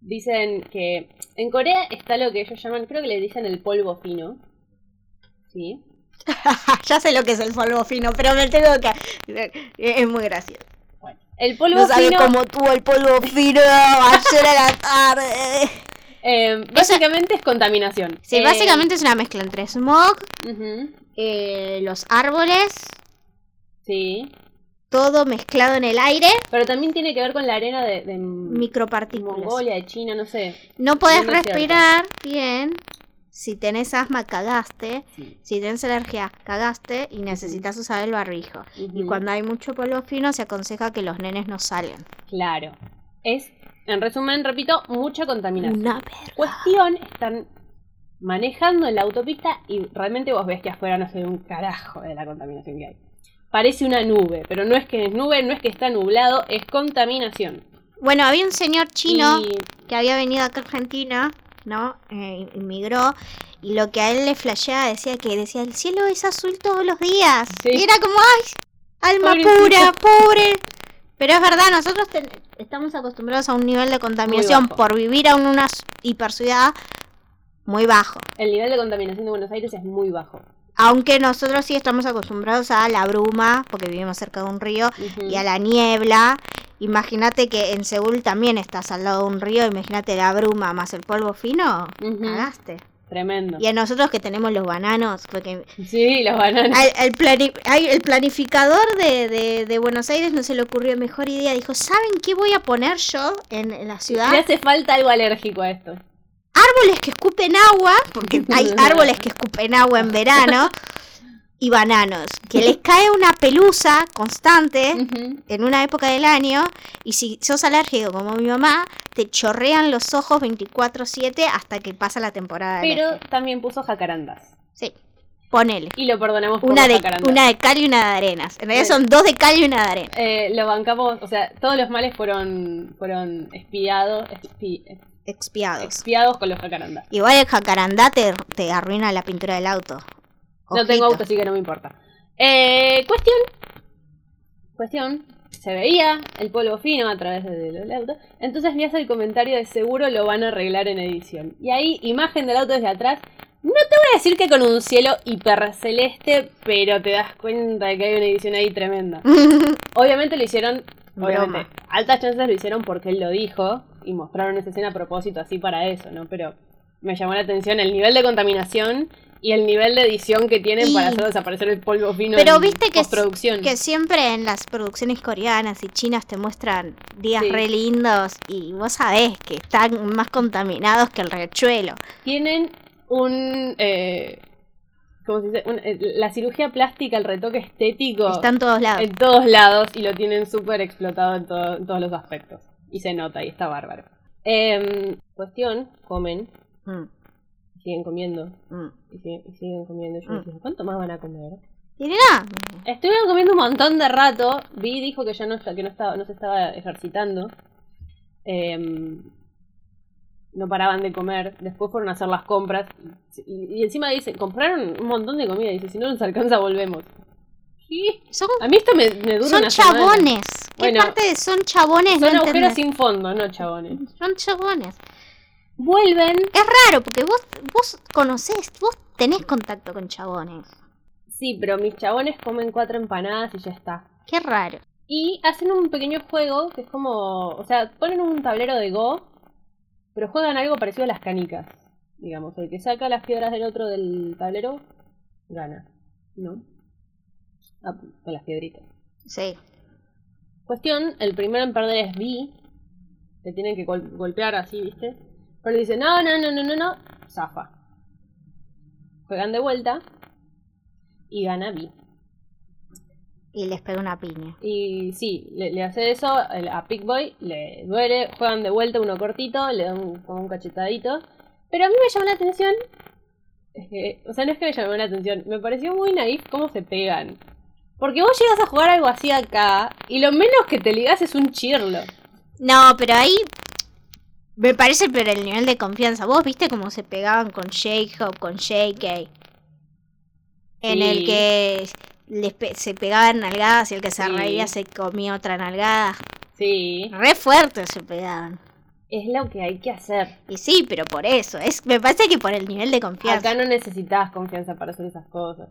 dicen que en Corea está lo que ellos llaman, creo que le dicen el polvo fino. ¿Sí? ya sé lo que es el polvo fino, pero me tengo que... Es muy gracioso. Bueno, El polvo No sabe fino, cómo tuvo el polvo fino ayer a la tarde. Eh, básicamente es contaminación. Sí, Eh, básicamente es una mezcla entre smog, eh, los árboles, Sí, todo mezclado en el aire, pero también tiene que ver con la arena de, de micropartículas. Mongolia, de China, no sé. No podés No, cierto. respirar bien. Si tenés asma, cagaste. Sí. Si tenés alergia, cagaste y necesitas usar el barbijo. Y cuando hay mucho polvo fino, se aconseja que los nenes no salgan. Claro. Es, en resumen, repito, mucha contaminación. Una verga. Cuestión, están manejando en la autopista y realmente vos ves que afuera no se ve un carajo de la contaminación que hay. Parece una nube, pero no es que es nube, no es que está nublado, es contaminación. Bueno, había un señor chino Y- que había venido acá a Argentina, ¿no? Eh, inmigró. Y lo que a él le flasheaba decía que decía, el cielo es azul todos los días. Sí. Y era como, ay, alma pura, pobre. Pero es verdad, nosotros ten- estamos acostumbrados a un nivel de contaminación por vivir a una hiperciudad muy bajo. el nivel de contaminación de Buenos Aires es muy bajo. Aunque nosotros sí estamos acostumbrados a la bruma, porque vivimos cerca de un río, y a la niebla. Imagínate que en Seúl también estás al lado de un río, imagínate la bruma más el polvo fino, cagaste. Tremendo. Y a nosotros que tenemos los bananos, porque Sí, los bananos. al, al plani- ay, el planificador de, de- de Buenos Aires no se le ocurrió mejor idea, dijo, ¿saben qué voy a poner yo en, en la ciudad? Le hace falta algo alérgico a esto. árboles que escupen agua, porque hay árboles que escupen agua en verano, y bananos, que les cae una pelusa constante en una época del año, y si sos alérgico como mi mamá, te chorrean los ojos 24/7 hasta que pasa la temporada Pero alergia. también puso jacarandas. Sí, ponele. Y lo perdonamos por Una de, jacarandas. una de cal y una de arenas. En realidad Sí. son dos de cal y una de arena. Eh, lo bancamos, o sea, todos los males fueron fueron espiados, expi- Expiados. expiados con los jacarandas. Igual el jacarandá te, te arruina la pintura del auto. No tengo auto, así que no me importa. Eh, cuestión. Cuestión. Se veía el polvo fino a través de- del auto. Entonces me hace el comentario de seguro lo van a arreglar en edición. Y ahí, imagen del auto desde atrás. No te voy a decir que con un cielo hiperceleste, pero te das cuenta de que hay una edición ahí tremenda. Obviamente lo hicieron, obviamente, altas chances lo hicieron porque él lo dijo y mostraron esa escena a propósito así para eso, ¿no? Pero me llamó la atención el nivel de contaminación y el nivel de edición que tienen Y- para hacer desaparecer el polvo fino Pero en viste que, que siempre en las producciones coreanas y chinas te muestran días Sí. re lindos y vos sabés que están más contaminados que el riachuelo. Tienen un... Eh, ¿Cómo se dice? Un- eh, la cirugía plástica, el retoque estético Están todos lados. en todos lados y lo tienen súper explotado en, todo- en todos los aspectos. Y se nota y está bárbaro. Em, cuestión, comen, Mm, siguen comiendo mm. y siguen, y siguen comiendo. Yo Mm. decía, ¿cuánto más van a comer? Tienen hambre. Estuvieron comiendo un montón de rato. Vi dijo que ya no, que no, estaba, no se estaba ejercitando. Em, no paraban de comer. Después fueron a hacer las compras. Y, y encima dicen, compraron un montón de comida. Dice, si no nos alcanza, volvemos. ¿Sí? Son, A mí esto me, me dura son una semana. chabones. ¿Qué Bueno, parte de son chabones? Son no agujeros sin fondo, no chabones. Son chabones. Vuelven. Es raro porque vos, vos conocés, vos tenés contacto con chabones. Sí, pero mis chabones comen cuatro empanadas y ya está. Qué raro. Y hacen un pequeño juego que es como. O sea, ponen un tablero de Go, pero juegan algo parecido a las canicas. Digamos, el que saca las piedras del otro del tablero, gana. ¿No? Ah, con las piedritas. Sí. Cuestión: el primero en perder es B. Te tienen que gol- golpear así, ¿viste? Pero le dice: no, no, no, no, no, no. Zafa. Juegan de vuelta. Y gana B. Y les pega una piña. Y sí, le, le hace eso a Pick Boy, le duele, juegan de vuelta uno cortito, le dan un- un cachetadito. Pero a mí me llamó la atención. o sea, no es que me llamó la atención, me pareció muy naif cómo se pegan. Porque vos llegas a jugar algo así acá y lo menos que te ligas es un chirlo. No, pero ahí me parece pero el nivel de confianza. Vos viste cómo se pegaban con J-Hope, con JK. En Sí. el que les pe- se pegaban nalgadas y el que se Sí. reía se comía otra nalgada. Sí, Re fuerte se pegaban. es lo que hay que hacer. Y sí, pero por eso. es Me parece que por el nivel de confianza. Acá no necesitas confianza para hacer esas cosas.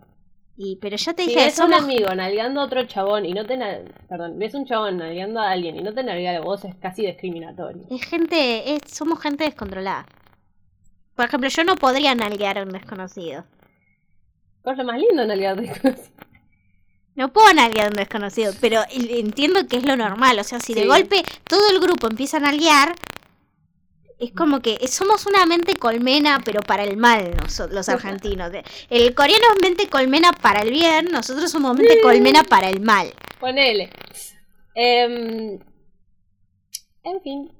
Y, pero yo te Si dije, ves un amigo nalgando a otro chabón y no te... Perdón, ves un chabón nalgando a alguien y no te nalga a vos es casi discriminatorio. es gente, es- somos gente descontrolada. Por ejemplo, yo no podría nalguear a un desconocido. ¿Cuál es lo más lindo nalgar desconocido? No puedo nalguear a un desconocido, pero entiendo que es lo normal. O sea, si de golpe todo el grupo empieza a nalguear, es como que somos una mente colmena, pero para el mal, los argentinos. El coreano es mente colmena para el bien, nosotros somos mente colmena para el mal. Ponele. Em, en fin.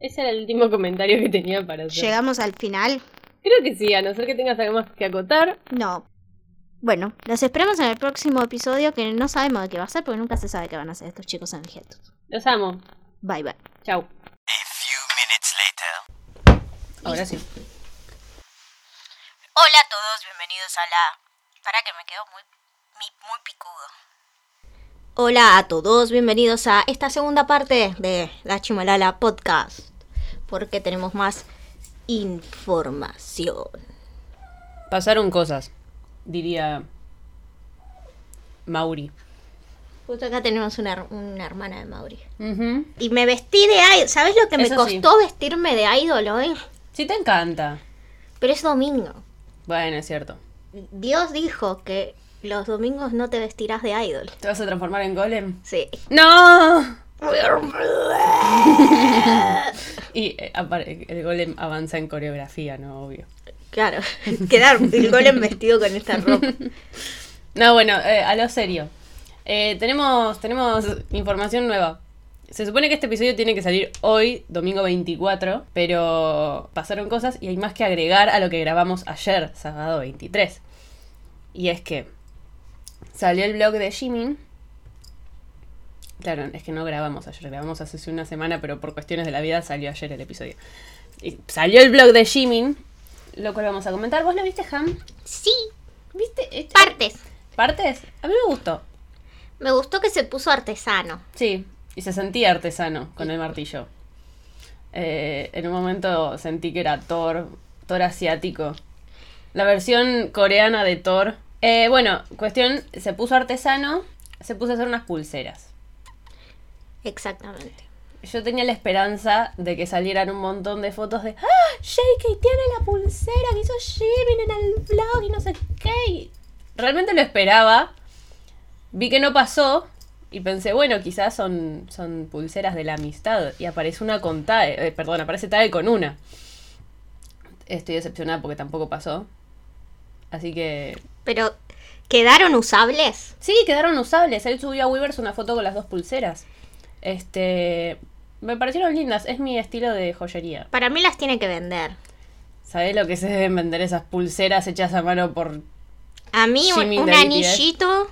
Ese era el último comentario que tenía para hacer. Llegamos al final. Creo que sí, a no ser que tengas algo más que acotar. No. Bueno, los esperamos en el próximo episodio que no sabemos de qué va a ser porque nunca se sabe qué van a hacer estos chicos angelitos. Los amo. Bye bye. Chau. A few minutes later. Ahora sí. Hola a todos, bienvenidos a la... Para que me quedo muy, muy picudo. Hola a todos, bienvenidos a esta segunda parte de La Chimalala Podcast. Porque tenemos más información. Pasaron cosas, diría Mauri. Justo acá tenemos una, una hermana de Mauri. Y me vestí de idol. ¿Sabes lo que me Eso sí. costó vestirme de idol hoy? Sí te encanta. Pero es domingo. Bueno, es cierto. Dios dijo que los domingos no te vestirás de idol. ¿Te vas a transformar en golem? Sí. ¡No! Y eh, el golem avanza en coreografía, ¿no? Obvio. Claro, quedar el golem vestido con esta ropa. No, bueno, eh, a lo serio. Eh, tenemos, tenemos información nueva. Se supone que este episodio tiene que salir hoy, domingo 24, pero pasaron cosas y hay más que agregar a lo que grabamos ayer, sábado 23. Y es que salió el blog de Jimin. Claro, es que no grabamos ayer, grabamos hace una semana, pero por cuestiones de la vida salió ayer el episodio. Y salió el blog de Jimin, lo cual vamos a comentar. ¿Vos lo viste, Ham? Sí, ¿Viste? Este- partes. ¿Partes? A mí me gustó. Me gustó que se puso artesano. Sí, y se sentía artesano con el martillo. Eh, en un momento sentí que era Thor, Thor asiático. La versión coreana de Thor. Eh, bueno, cuestión, se puso artesano, se puso a hacer unas pulseras. Exactamente. Yo tenía la esperanza de que salieran un montón de fotos de ¡Ah! JK tiene la pulsera que hizo Jimin en el blog y no sé qué. Y Realmente lo esperaba. Vi que no pasó. Y pensé, bueno, quizás son, son pulseras de la amistad. Y aparece una con Tae. eh, perdón, aparece Tae con una. Estoy decepcionada porque tampoco pasó. Así que. Pero, ¿quedaron usables? Sí, quedaron usables. Él subió a Weavers una foto con las dos pulseras. Este. Me parecieron lindas. Es mi estilo de joyería. Para mí las tiene que vender. ¿Sabés lo que se deben vender esas pulseras hechas a mano por... A mí un, anillito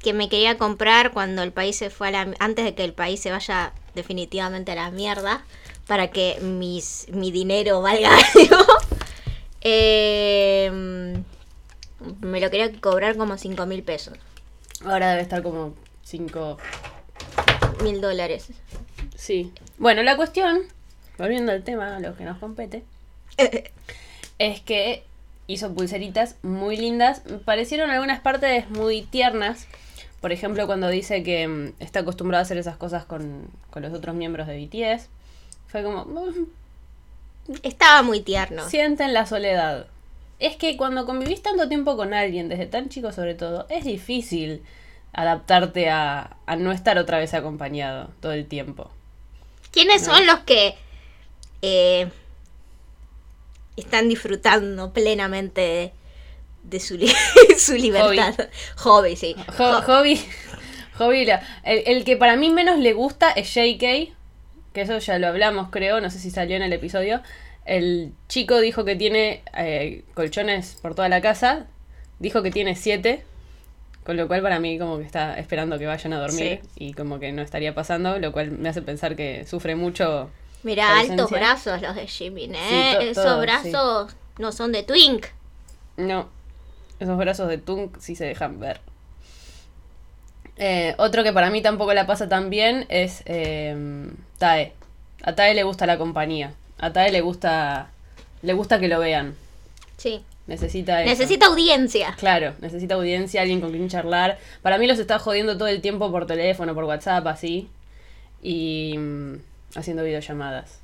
que me quería comprar cuando el país se fue a la... Antes de que el país se vaya definitivamente a la mierda. Para que mis, mi dinero valga algo. Eh, me lo quería cobrar como 5 mil pesos. Ahora debe estar como 5... Mil dólares. Sí. Bueno, la cuestión, volviendo al tema, a lo que nos compete, es que hizo pulseritas muy lindas. Parecieron algunas partes muy tiernas. Por ejemplo, cuando dice que mm, está acostumbrado a hacer esas cosas con, con los otros miembros de BTS. Fue como... mm, Estaba muy tierno. Sienten la soledad. Es que cuando convivís tanto tiempo con alguien, desde tan chico sobre todo, es difícil adaptarte a, a no estar otra vez acompañado todo el tiempo. ¿Quiénes son los que eh, están disfrutando plenamente de, de su, li- su libertad? Hobby, sí. Jo- Hobby, Hobby la- el, el que para mí menos le gusta es JK, que eso ya lo hablamos creo, no sé si salió en el episodio. El chico dijo que tiene eh, colchones por toda la casa, dijo que tiene siete, con lo cual para mí como que está esperando que vayan a dormir y como que no estaría pasando, lo cual me hace pensar que sufre mucho. Mira, altos brazos los de Jimin, ¿eh? Sí, Esos brazos no son de Twink. No, esos brazos de Tunk sí se dejan ver. Eh, otro que para mí tampoco la pasa tan bien es eh, Tae. A Tae le gusta la compañía. A Tae le gusta, le gusta que lo vean. Sí. Necesita eso. Necesita audiencia. Claro, necesita audiencia, alguien con quien charlar. Para mí los está jodiendo todo el tiempo por teléfono, por WhatsApp, así. Y mm, haciendo videollamadas.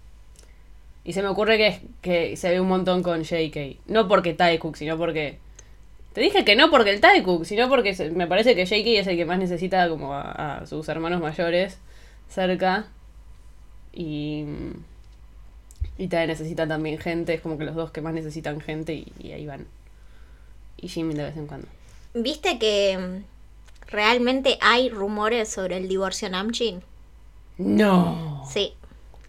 Y se me ocurre que, que se ve un montón con JK. No porque Taekook, sino porque... Te dije que no porque el Taekook, sino porque me parece que JK es el que más necesita como a, a sus hermanos mayores cerca. Y... Y Tae necesita también gente, es como que los dos que más necesitan gente y, y ahí van. Y Jimin de vez en cuando. ¿Viste que mm, realmente hay rumores sobre el divorcio Namjoon? No. Sí.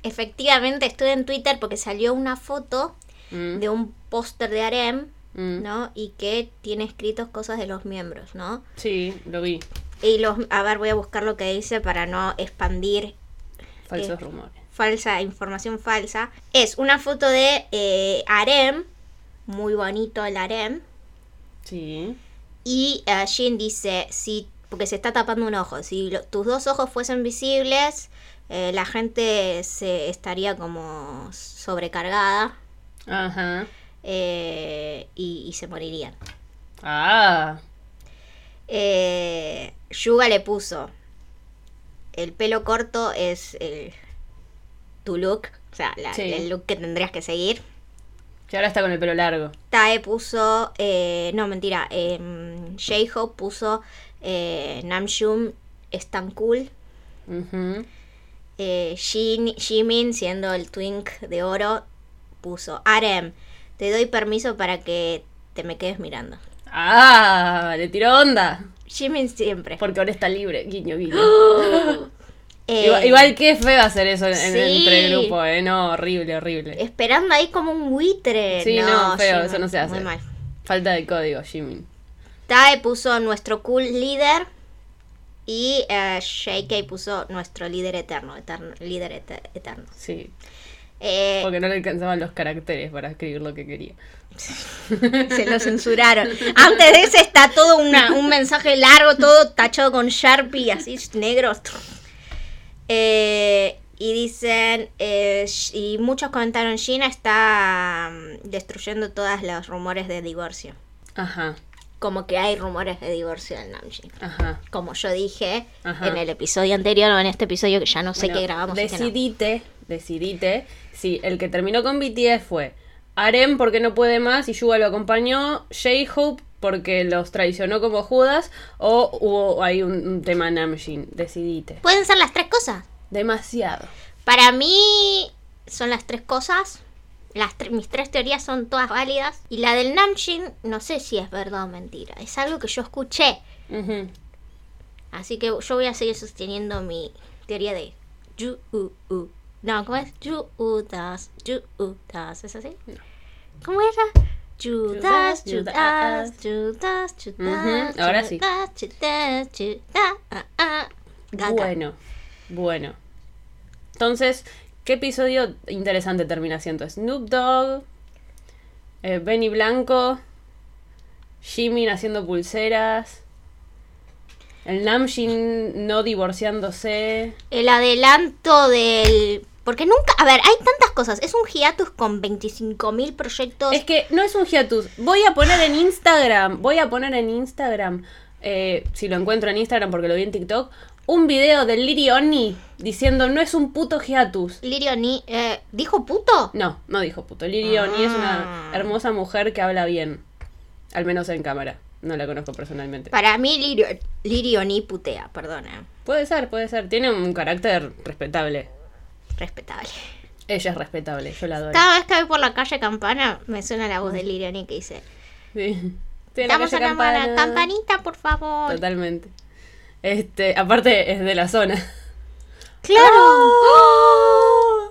Efectivamente, estuve en Twitter porque salió una foto Mm, de un póster de Arem, mm. ¿no? Y que tiene escritos cosas de los miembros, ¿no? Sí, lo vi. Y los, a ver, voy a buscar lo que dice para no expandir Falsos Eh. rumores. falsa, información falsa. Es una foto de eh, Arem, muy bonito el Arem, Sí. y eh, Jin dice, si, porque se está tapando un ojo, si lo- tus dos ojos fuesen visibles, eh, la gente se estaría como sobrecargada Ajá. Eh, y, y se morirían. Ah. Eh, Yuga le puso, el pelo corto es el, tu look, o sea, la- Sí. el look que tendrías que seguir. Que ahora está con el pelo largo. Tae puso, eh, no mentira, eh, J-Hope puso eh, Namjoon es tan cool. Eh, Jin- Jimin, siendo el twink de oro, puso Arem, te doy permiso para que te me quedes mirando. Ah, le tiró onda. Jimin siempre. Porque ahora está libre. Guiño, guiño. Eh, igual, igual qué feo hacer eso en, sí. entre el grupo, eh. No, horrible, horrible. Esperando ahí como un buitre. Sí, no, feo, Jimin, eso no se hace. Muy mal. Falta de código, Jimin. Tae puso nuestro cool líder. Y eh, JK puso nuestro líder eterno, eterno líder ete- eterno. Sí. Eh, Porque no le alcanzaban los caracteres para escribir lo que quería. se lo censuraron. Antes de ese está todo una- un mensaje largo, todo tachado con Sharpie, así negro. Eh, y dicen, eh, y muchos comentaron, Gina está mm, destruyendo todos los rumores de divorcio. Ajá, Como que hay rumores de divorcio en Namjoon. ajá. Como yo dije Ajá. en el episodio anterior o en este episodio que ya no sé Bueno, qué grabamos. no. Decidite, decidite. Si el que terminó con BTS fue Arem porque no puede más y Yuga lo acompañó, J-Hope porque los traicionó como Judas o hubo ahí un, un tema Namjoon. Decidite. Pueden ser las tres cosas. Demasiado. Para mí son las tres cosas. Las tre- mis tres teorías son todas válidas. Y la del Namjoon no sé si es verdad o mentira. Es algo que yo escuché. Ujú. Así que yo voy a seguir sosteniendo mi teoría de Yu U U. No, ¿cómo es? Yu U Das. Yu U Das. ¿Es así? ¿Cómo era? Judas, Judas, Judas, Judas, ahora sí. Bueno, bueno. Entonces, ¿qué episodio interesante termina siendo? Snoop Dogg, eh, Benny Blanco, Jimin haciendo pulseras, el Namjoon no divorciándose. El adelanto del... Porque nunca... A ver, hay tantas cosas. Es un hiatus con 25.000 proyectos. Es que no es un hiatus. Voy a poner en Instagram, voy a poner en Instagram, eh, si lo encuentro en Instagram porque lo vi en TikTok, un video de Liri Oni diciendo no es un puto hiatus. Lirio ni... eh, ¿Dijo puto? No, no dijo puto. Liri Oni es una Ah. hermosa mujer que habla bien. Al menos en cámara. No la conozco personalmente. Para mí Lirio, Lirio ni putea, perdona. Puede ser, puede ser. Tiene un carácter respetable. Respetable. Ella es respetable, yo la adoro. Cada vez que voy por la calle Campana me suena la voz de Lirio ni que dice... Sí. Estamos en la Campana. campanita, por favor. Totalmente. Este, aparte es de la zona. ¡Claro! ¡Oh!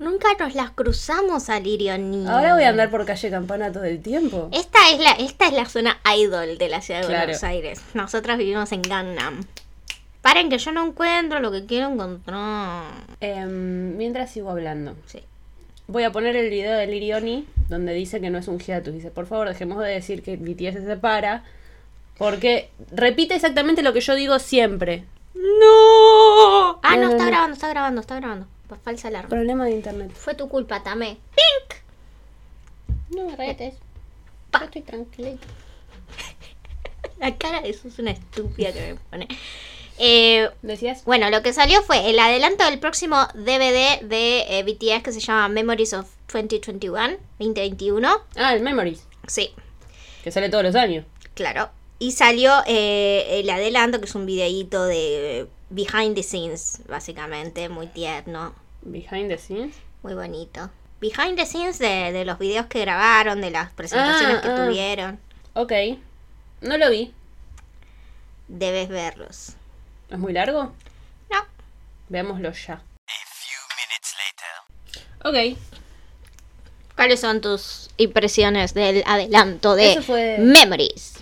Nunca nos las cruzamos a Lirio ni. Ahora voy a andar por calle Campana todo el tiempo. Esta es la, esta es la zona idol de la ciudad de Claro. Buenos Aires. Nosotros vivimos en Gangnam. Paren que yo no encuentro lo que quiero encontrar. Em, mientras sigo hablando. Sí. Voy a poner el video de Lirioni donde dice que no es un hiatus. Dice, por favor, dejemos de decir que BTS se separa. Porque repite exactamente lo que yo digo siempre. ¡No! Ah, No, no, no, está grabando, está grabando, está grabando. Falsa alarma. Problema de internet. Fue tu culpa, Tame. ¡Pink! No me retes. Yo estoy tranquilita. La cara de eso es una estúpida que me pone. Eh, ¿Decías? bueno, lo que salió fue el adelanto del próximo DVD de eh, BTS que se llama Memories of 2021, 2021. Ah, el Memories, Sí, que sale todos los años. claro. Y salió eh, el adelanto, que es un videíto de behind the scenes, básicamente, muy tierno, Behind the scenes. muy bonito. Behind the scenes de, de los videos que grabaron, de las presentaciones Ah, que ah. tuvieron. Ok. No lo vi. Debes verlos. ¿Es muy largo? No. Veámoslo ya. A few minutes later. Ok. ¿Cuáles son tus impresiones del adelanto de Eso fue- Memories?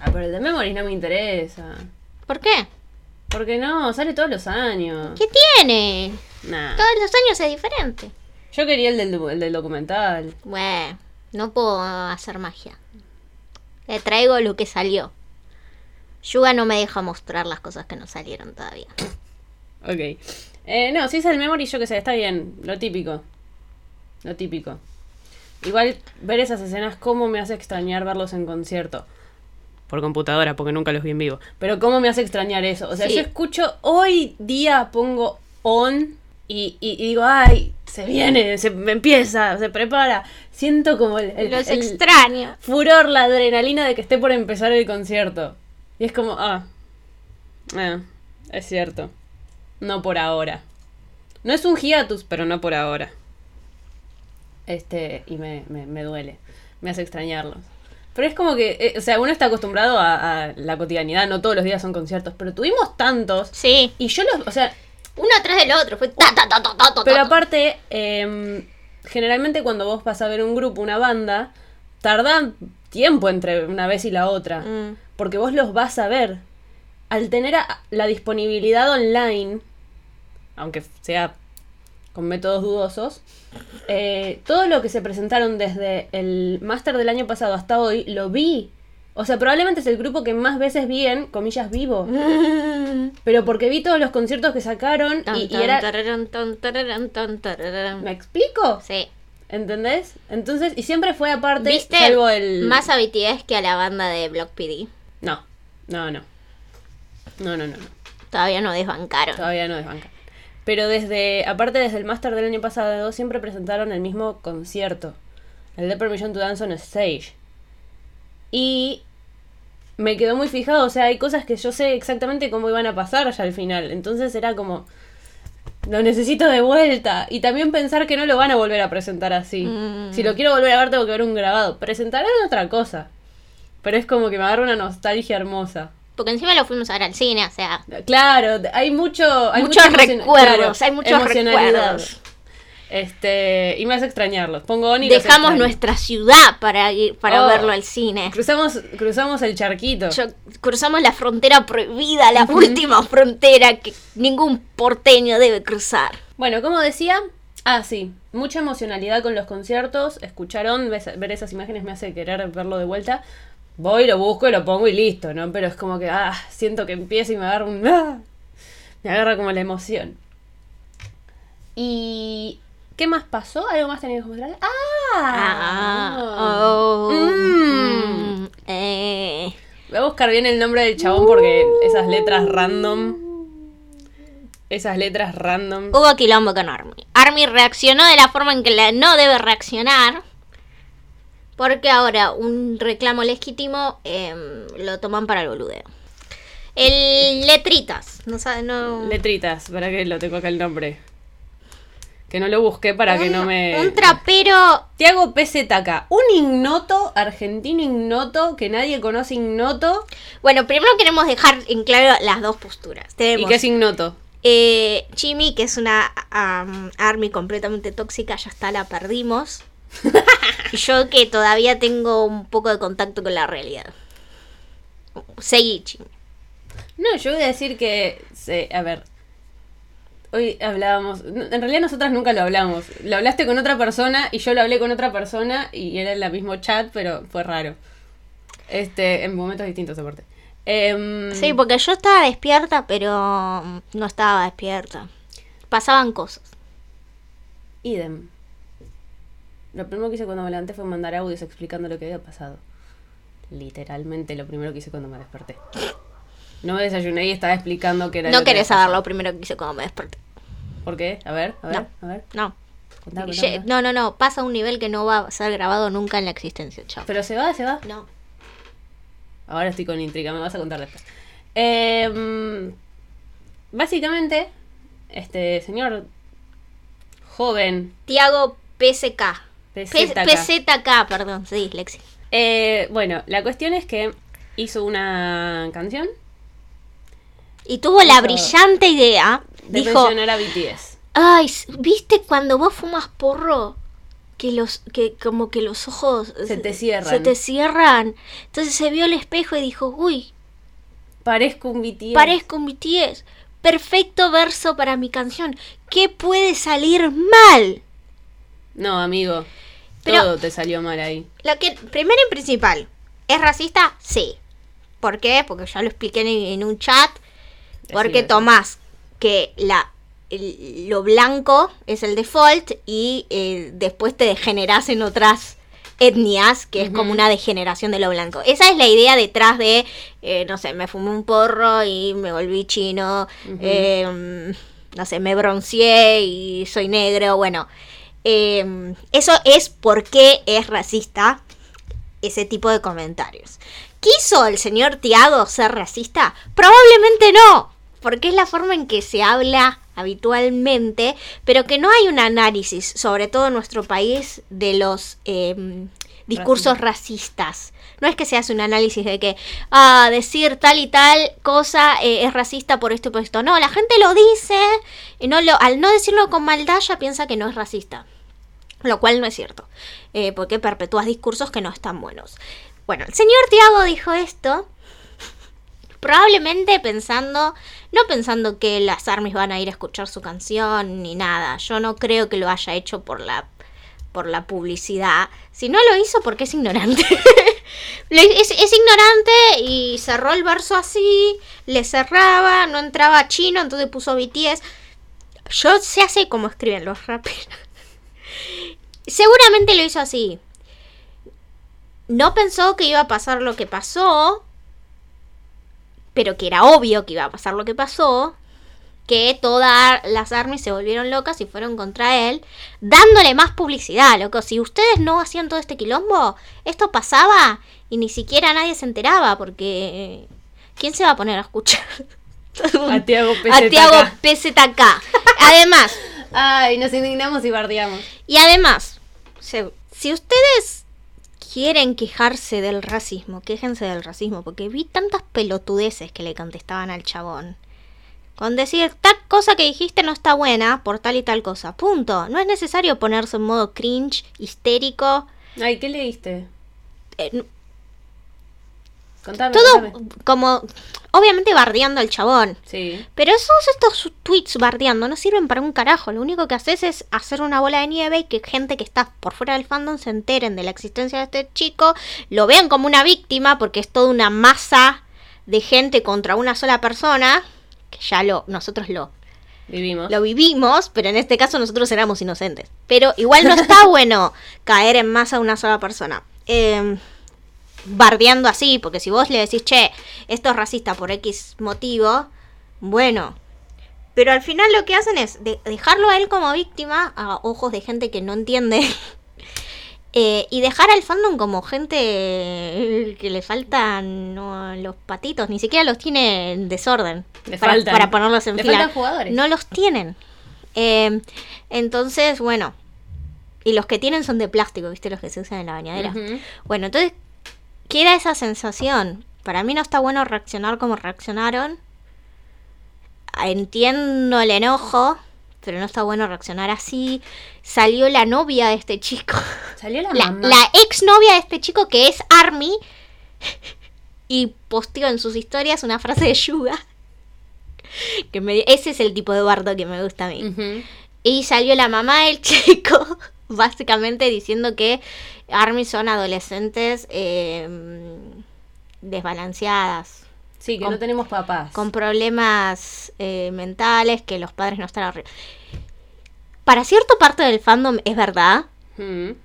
Ah, pero el de Memories no me interesa. ¿Por qué? Porque no, sale todos los años. ¿Qué tiene? Nah. Todos los años es diferente. Yo quería el del, el del documental. Bueno, no puedo hacer magia. Le traigo lo que salió. Yuga no me deja mostrar las cosas que no salieron todavía. Ok. Eh, no, si es el memory, yo que sé, está bien. Lo típico. Lo típico. Igual ver esas escenas, cómo me hace extrañar verlos en concierto. Por computadora, porque nunca los vi en vivo. Pero cómo me hace extrañar eso. O sea, Sí. yo escucho, hoy día pongo on y, y- y digo, ay, se viene, se empieza, se prepara. Siento como el, el- Los el extraño. furor, la adrenalina de que esté por empezar el concierto. Y es como, ah, ah, es cierto. No por ahora. No es un hiatus, pero no por ahora. Este, y me, me, me duele. Me hace extrañarlos. Pero es como que, eh, o sea, uno está acostumbrado a, a la cotidianidad, no todos los días son conciertos, pero tuvimos tantos. Sí, Y yo los, o sea, uno atrás del otro. Fue ta, ta, ta, ta, ta, ta, pero aparte, em, generalmente cuando vos vas a ver un grupo, una banda, tardan tiempo entre una vez y la otra. Mm. Porque vos los vas a ver. Al tener a- la disponibilidad online, aunque sea con métodos dudosos, eh, todo lo que se presentaron desde el máster del año pasado hasta hoy, lo vi. O sea, probablemente es el grupo que más veces vi en, comillas, vivo. Pero porque vi todos los conciertos que sacaron y, era... ¿Me explico? Sí. ¿Entendés? Entonces, y siempre fue aparte, ¿Viste salvo el... más a BTS que a la banda de Block PD? No, no, no. No, no, no, no. Todavía no desbancaron. Todavía no desbanca. Pero desde, aparte desde el máster del año pasado, siempre presentaron el mismo concierto. El de Permission to Dance on Stage. Y me quedó muy fijado, o sea, hay cosas que yo sé exactamente cómo iban a pasar ya al final. Entonces era como, lo necesito de vuelta. Y también pensar que no lo van a volver a presentar así. Mm. Si lo quiero volver a ver, tengo que ver un grabado. Presentarán otra cosa. Pero es como que me agarra una nostalgia hermosa. Porque encima lo fuimos a ver al cine, o sea. Claro, hay mucho. Hay Muchos recuerdos, hay muchos recuerdos. Este, y me hace extrañarlos. Pongo on y los Dejamos nuestra ciudad para ir para Oh. verlo al cine. Cruzamos, cruzamos el charquito. Yo- cruzamos la frontera prohibida, la última frontera que ningún porteño debe cruzar. Bueno, como decía, ah, sí, mucha emocionalidad con los conciertos. Escucharon, ver esas imágenes me hace querer verlo de vuelta. Voy, lo busco y lo pongo y listo, ¿no? Pero es como que, ah, siento que empieza y me agarra un. ah, me agarra como la emoción. ¿Y qué más pasó? ¿Algo más teníamos que mostrarle? ¡Ah! Ah, oh, Mm. mm, eh. Voy a buscar bien el nombre del chabón porque esas letras random. Esas letras random. Hubo quilombo con Army. Army reaccionó de la forma en que la no debe reaccionar. Porque ahora un reclamo legítimo em, lo toman para el boludeo. El letritas. No sabe, no. Letritas, para que lo tengo acá el nombre. Que no lo busqué para que no me. Un trapero. Tiago PZK, un ignoto, argentino ignoto, que nadie conoce ignoto. Bueno, primero queremos dejar en claro las dos posturas. ¿Y qué es ignoto? eh, Jimmy, que es una am, Army completamente tóxica, ya está, la perdimos. Y yo que todavía tengo un poco de contacto con la realidad. Seguí, Jimmy. No, yo voy a decir que. a ver. Hoy hablábamos. En realidad, nosotras nunca lo hablamos. Lo hablaste con otra persona y yo lo hablé con otra persona y era en el mismo chat, pero fue raro. Este, en momentos distintos, aparte. Em, Sí, porque yo estaba despierta, pero mm, no estaba despierta. Pasaban cosas. Idem. Lo primero que hice cuando me levanté fue mandar audios explicando lo que había pasado. literalmente lo primero que hice cuando me desperté. No me desayuné y estaba explicando que era. No lo que querés saber lo primero que hice cuando me desperté. ¿Por qué? A ver, a ver, No. a ver. No. Contá, contá, Ye- contá. No, no, no. Pasa a un nivel que no va a ser grabado nunca en la existencia. Chao. Pero se va, se va. No. Ahora estoy con intriga, me vas a contar después. Eh, básicamente, este señor joven, Tiago PSK. PZK. PZK, perdón. Sí, Lexi. eh, bueno, la cuestión es que hizo una canción Y tuvo la brillante idea. de Dijo, mencionar a BTS. ay, ¿viste cuando vos fumas porro? Que los, que como que los ojos Se te cierran. Se te cierran. Entonces se vio al espejo y dijo, uy, Parezco un BTS. parezco un BTS. Perfecto verso para mi canción. ¿Qué puede salir mal? No, amigo. Pero- Todo te salió mal ahí. Lo que, primero y principal, ¿es racista? Sí. ¿Por qué? Porque ya lo expliqué en, en un chat. Porque tomás que la, el- lo blanco es el default y eh, después te degenerás en otras etnias, que es como una degeneración de lo blanco. Esa es la idea detrás de, eh, no sé, me fumé un porro y me volví chino, eh, no sé, me bronceé y soy negro, bueno. Eh, eso es porque es racista ese tipo de comentarios. ¿Quiso el señor Tiago ser racista? Probablemente no, porque es la forma en que se habla habitualmente, pero que no hay un análisis, sobre todo en nuestro país, de los eh, discursos racistas. No es que se hace un análisis de que ah, decir tal y tal cosa eh, es racista por esto y por esto. No, la gente lo dice y no lo, al no decirlo con maldad ya piensa que no es racista. Lo cual no es cierto, eh, porque perpetúas discursos que no están buenos. Bueno, el señor Tiago dijo esto, probablemente pensando, no pensando que las armies van a ir a escuchar su canción ni nada. Yo no creo que lo haya hecho por la, por la publicidad. Si no lo hizo porque es ignorante. Es, ignorante y cerró el verso así, le cerraba, no entraba chino, entonces puso BTS. Yo sé cómo escriben los raperos. Seguramente lo hizo así. No pensó que iba a pasar lo que pasó, pero que era obvio que iba a pasar lo que pasó, que todas las armies se volvieron locas y fueron contra él, dándole más publicidad, loco. Si ustedes no hacían todo este quilombo, esto pasaba y ni siquiera nadie se enteraba, porque ¿quién se va a poner a escuchar? A Tiago A Tiago PZK. Además, Ay, nos indignamos y bardeamos. y además, si ustedes quieren quejarse del racismo, quéjense del racismo, porque vi tantas pelotudeces que le contestaban al chabón. Con decir, tal cosa que dijiste no está buena por tal y tal cosa. Punto. No es necesario ponerse en modo cringe, histérico. Ay, ¿qué leíste? eh, Contame, todo contame. como, obviamente bardeando al chabón. Sí. Pero esos estos tweets bardeando no sirven para un carajo. Lo único que haces es hacer una bola de nieve y que gente que está por fuera del fandom se enteren de la existencia de este chico, lo vean como una víctima porque es toda una masa de gente contra una sola persona, que ya lo nosotros lo Vivimos. lo vivimos, pero en este caso nosotros éramos inocentes. Pero igual no está bueno caer en masa a una sola persona. Eh, bardeando así, porque si vos le decís, che, esto es racista por X motivo, bueno. Pero al final lo que hacen es de- dejarlo a él como víctima, a ojos de gente que no entiende. Eh, y dejar al fandom como gente que le faltan no, los patitos, ni siquiera los tiene en desorden. Le para, faltan. para ponerlos en Le fila. faltan jugadores. No los tienen. Eh, entonces, bueno. Y los que tienen son de plástico, ¿viste? Los que se usan en la bañadera. Bueno, entonces queda esa sensación. Para mí no está bueno reaccionar como reaccionaron. Entiendo el enojo, pero no está bueno reaccionar así. Salió la novia de este chico. Salió la, La, mamá. la ex novia de este chico que es Army. Y posteó en sus historias una frase de Yuga. Que me, ese es el tipo de bardo que me gusta a mí. Y salió la mamá del chico, básicamente diciendo que Army son adolescentes eh, desbalanceadas, Sí, que Con- no tenemos papás. con problemas eh, mentales, que los padres no están arriba. Para cierta parte del fandom es verdad, Ujú.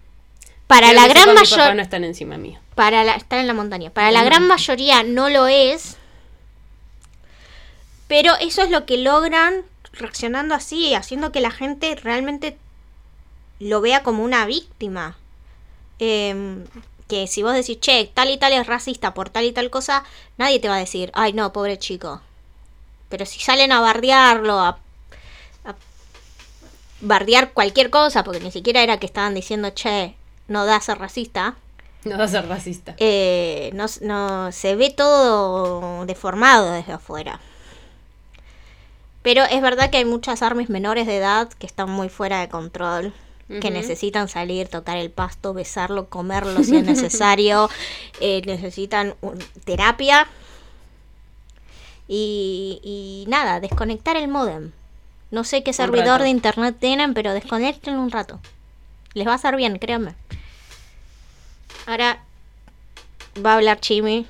para la gran mayoría... no están encima mío. Para la, en la montaña. Para la gran mayoría no lo es. Pero eso es lo que logran reaccionando así, haciendo que la gente realmente lo vea como una víctima. Em, que si vos decís, che, tal y tal es racista por tal y tal cosa, nadie te va a decir, ay no, pobre chico. Pero si salen a bardearlo, a, a bardear cualquier cosa, porque ni siquiera era que estaban diciendo, che, no da a ser racista, No va a ser racista. eh, no, no se ve todo deformado desde afuera. Pero es verdad que hay muchas armas menores de edad que están muy fuera de control, que necesitan salir, tocar el pasto, besarlo, comerlo si es necesario, eh, necesitan un- terapia y, y nada, desconectar el modem. No sé qué servidor de internet tienen, pero desconecten un rato. Les va a hacer bien, créanme. Ahora va a hablar Chimi.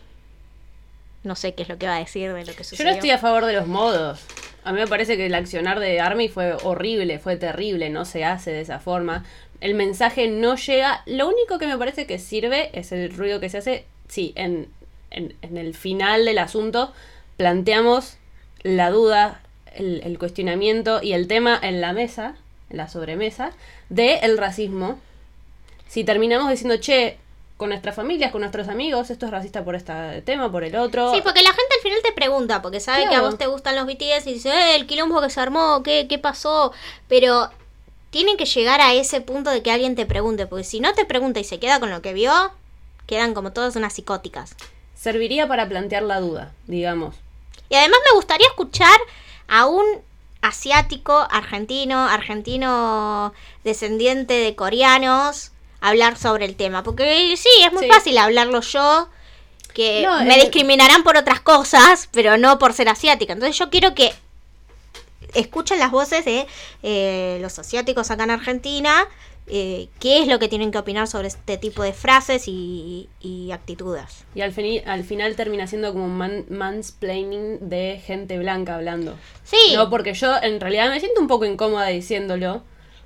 No sé qué es lo que va a decir de lo que Yo sucedió. no estoy a favor de los modos. A mí me parece que el accionar de Army fue horrible, fue terrible, no se hace de esa forma. El mensaje no llega. Lo único que me parece que sirve es el ruido que se hace. Sí, en, en, el final del asunto planteamos la duda, el, cuestionamiento y el tema en la mesa, en la sobremesa, de el racismo. Si terminamos diciendo, che, con nuestras familias, con nuestros amigos, esto es racista por este tema, por el otro. Sí, porque la gente al final te pregunta, porque sabe que a vos te gustan los BTS y dice, eh, el quilombo que se armó, ¿qué, qué pasó? Pero tienen que llegar a ese punto de que alguien te pregunte, porque si no te pregunta y se queda con lo que vio, quedan como todas unas psicóticas. serviría para plantear la duda, digamos. Y además me gustaría escuchar a un asiático, argentino, argentino descendiente de coreanos, hablar sobre el tema. Porque sí, es muy Sí. fácil hablarlo yo, que No, me el- discriminarán por otras cosas, pero no por ser asiática. Entonces yo quiero que escuchen las voces de eh, los asiáticos acá en Argentina, eh, qué es lo que tienen que opinar sobre este tipo de frases y, y actitudes. Y al, fini- al final termina siendo como un man- mansplaining de gente blanca hablando. Sí, No, porque yo en realidad me siento un poco incómoda diciéndolo,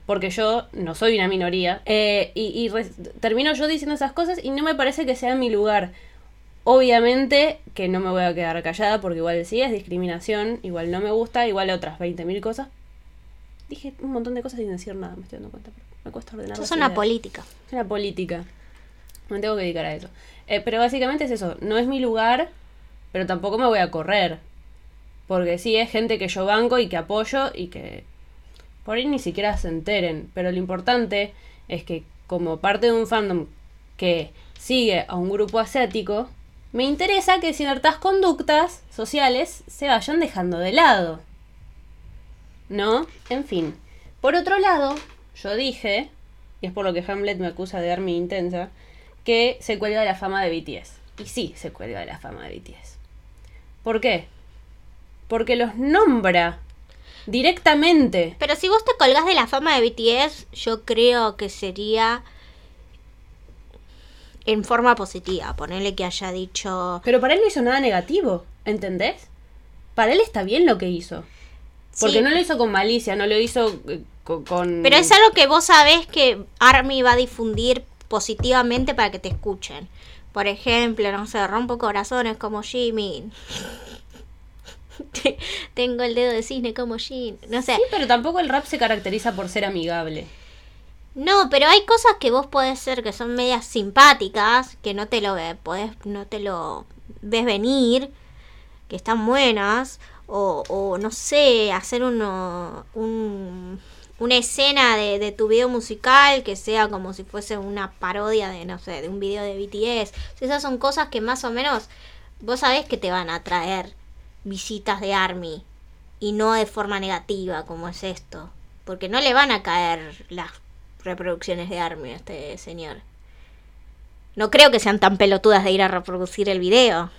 porque yo no soy una minoría. eh, y y re- termino yo diciendo esas cosas y no me parece que sea mi lugar. Obviamente que no me voy a quedar callada porque igual sí es discriminación, igual no me gusta, igual otras 20.000 cosas. Dije un montón de cosas sin decir nada, me estoy dando cuenta. pero Me cuesta ordenar. eso es una ideas. política. Es una política. Me tengo que dedicar a eso. Eh, pero básicamente es eso. No es mi lugar, pero tampoco me voy a correr. Porque sí es gente que yo banco y que apoyo y que por ahí ni siquiera se enteren. Pero lo importante es que como parte de un fandom que sigue a un grupo asiático, me interesa que ciertas conductas sociales se vayan dejando de lado. ¿No? En fin. Por otro lado, yo dije, y es por lo que Hamlet me acusa de Army intensa, que se cuelga de la fama de BTS. Y sí, se cuelga de la fama de BTS. ¿Por qué? Porque los nombra directamente. Pero si vos te colgás de la fama de BTS, yo creo que sería en forma positiva. Ponerle que haya dicho. Pero para él no hizo nada negativo, ¿entendés? Para él está bien lo que hizo. Porque Sí. no lo hizo con malicia, no lo hizo eh, co- con... Pero es algo que vos sabés que Army va a difundir positivamente para que te escuchen. Por ejemplo, no sé, rompo corazones como Jimmy. Tengo el dedo de cisne como Jin. No sé. Sí, pero tampoco el rap se caracteriza por ser amigable. No, pero hay cosas que vos podés ser que son medias simpáticas, que no te lo podés, no te lo ves venir, que están buenas, o, o no sé, hacer uno, un, una escena de, de tu video musical que sea como si fuese una parodia de, no sé, de un video de BTS. Esas son cosas que más o menos vos sabés que te van a traer visitas de ARMY y no de forma negativa como es esto. Porque no le van a caer las reproducciones de ARMY a este señor. No creo que sean tan pelotudas de ir a reproducir el video.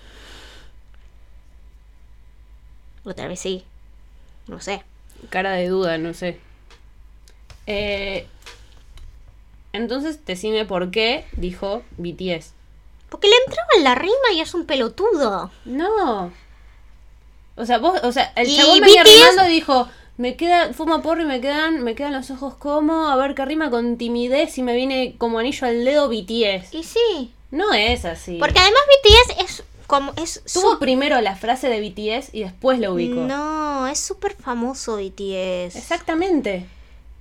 Otra vez sí. No sé. Cara de duda, no sé. Eh, entonces, decime por qué dijo BTS. Porque le entraba en la rima y es un pelotudo. No. O sea, vos, o sea, el chabón venía rimando y dijo, Me queda, fuma porro y me quedan, me quedan los ojos como, a ver qué rima con timidez y me viene como anillo al dedo BTS. Y sí. No es así. Porque además BTS es como. Es Tuvo su- primero la frase de BTS y después lo ubicó. No, es súper famoso BTS. Exactamente.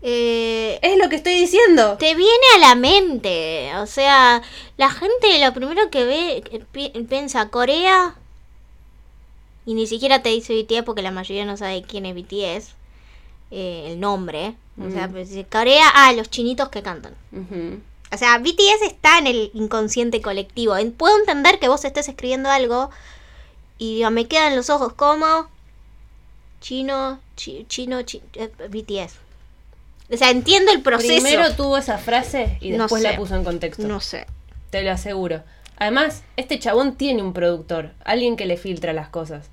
Eh, Es lo que estoy diciendo. te viene a la mente. O sea, la gente lo primero que ve, piensa Corea. Y ni siquiera te dice BTS porque la mayoría no sabe quién es BTS. eh, el nombre. O sea, pues, dice, Corea, ah, los chinitos que cantan. Ujú. O sea, BTS está en el inconsciente colectivo. Puedo entender que vos estés escribiendo algo y me quedan los ojos como chino, chi- chino, chi- eh, BTS. O sea, entiendo el proceso. Primero tuvo esa frase y No después sé. la puso en contexto. no sé. Te lo aseguro. Además, este chabón tiene un productor, alguien que le filtra las cosas.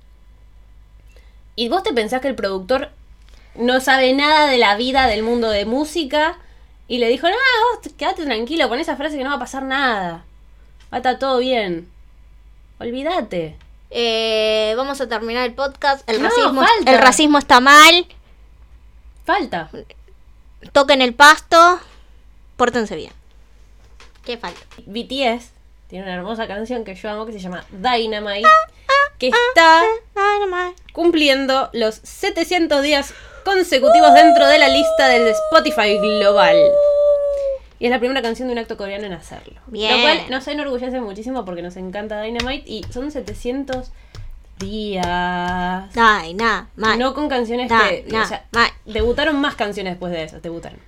Y vos te pensás que el productor no sabe nada de la vida del mundo de música y le dijo, no, vos quédate tranquilo, con esa frase que no va a pasar nada. Va a estar todo bien. Olvídate. Eh, vamos a terminar el podcast. El No, racismo, falta. el racismo está mal. Falta. Toquen el pasto. Pórtense bien. ¿Qué falta? BTS tiene una hermosa canción que yo amo que se llama Dynamite, que está cumpliendo los 700 días consecutivos dentro de la lista del Spotify global. Y es la primera canción de un acto coreano en hacerlo. Bien. Lo cual nos enorgullece muchísimo porque nos encanta Dynamite y son 700 días. Mal. No con canciones Da, que... o sea, debutaron más canciones después de esas, debutaron.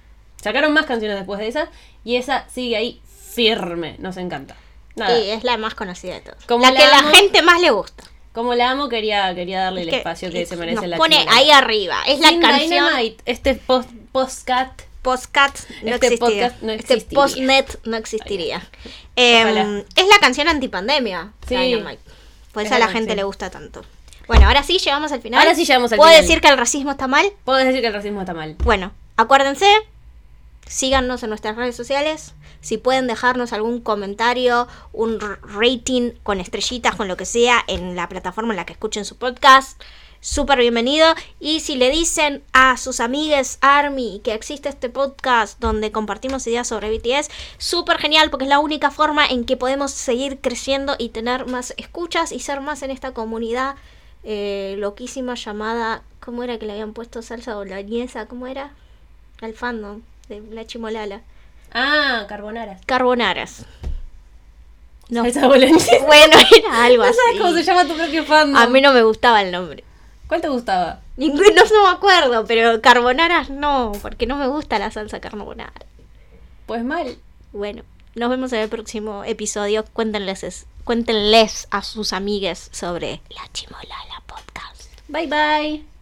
Sacaron más canciones después de esas y esa sigue ahí firme, nos encanta. Nada, Sí, es la más conocida de. Como la la que la amo- gente más le gusta. como la amo quería, quería darle el que espacio que se merece nos la pone chingada. ahí arriba. Es la canción Dynamite, este post, postcat Postcat no Este existiría. podcast no este existiría. postnet no existiría. Em, es la canción antipandemia. Sí. Dynamite. Por Es eso a la gente le gusta tanto. Bueno, ahora sí llegamos al final. Ahora sí llegamos al ¿Puedo final. decir que el racismo está mal? Puedo decir que el racismo está mal. Bueno, acuérdense, síganos en nuestras redes sociales. Si pueden dejarnos algún comentario, un rating con estrellitas, con lo que sea, en la plataforma en la que escuchen su podcast, súper bienvenido. Y si le dicen a sus amigues Army que existe este podcast donde compartimos ideas sobre BTS, súper genial porque es la única forma en que podemos seguir creciendo y tener más escuchas y ser más en esta comunidad eh, loquísima llamada, ¿cómo era que le habían puesto salsa boloñesa? ¿Cómo era? Al fandom de la chimolala. Ah, carbonaras. Carbonaras. No. Salsa boloñesa. Bueno, era algo ¿No así. sabes cómo se llama tu propio fandom? A mí no me gustaba el nombre. ¿Cuál te gustaba? Ninguno no me acuerdo, pero carbonaras no, porque no me gusta la salsa carbonara. Pues mal. Bueno, nos vemos en el próximo episodio. Cuéntenles, cuéntenles a sus amigues sobre la Chimolala Podcast. Bye bye.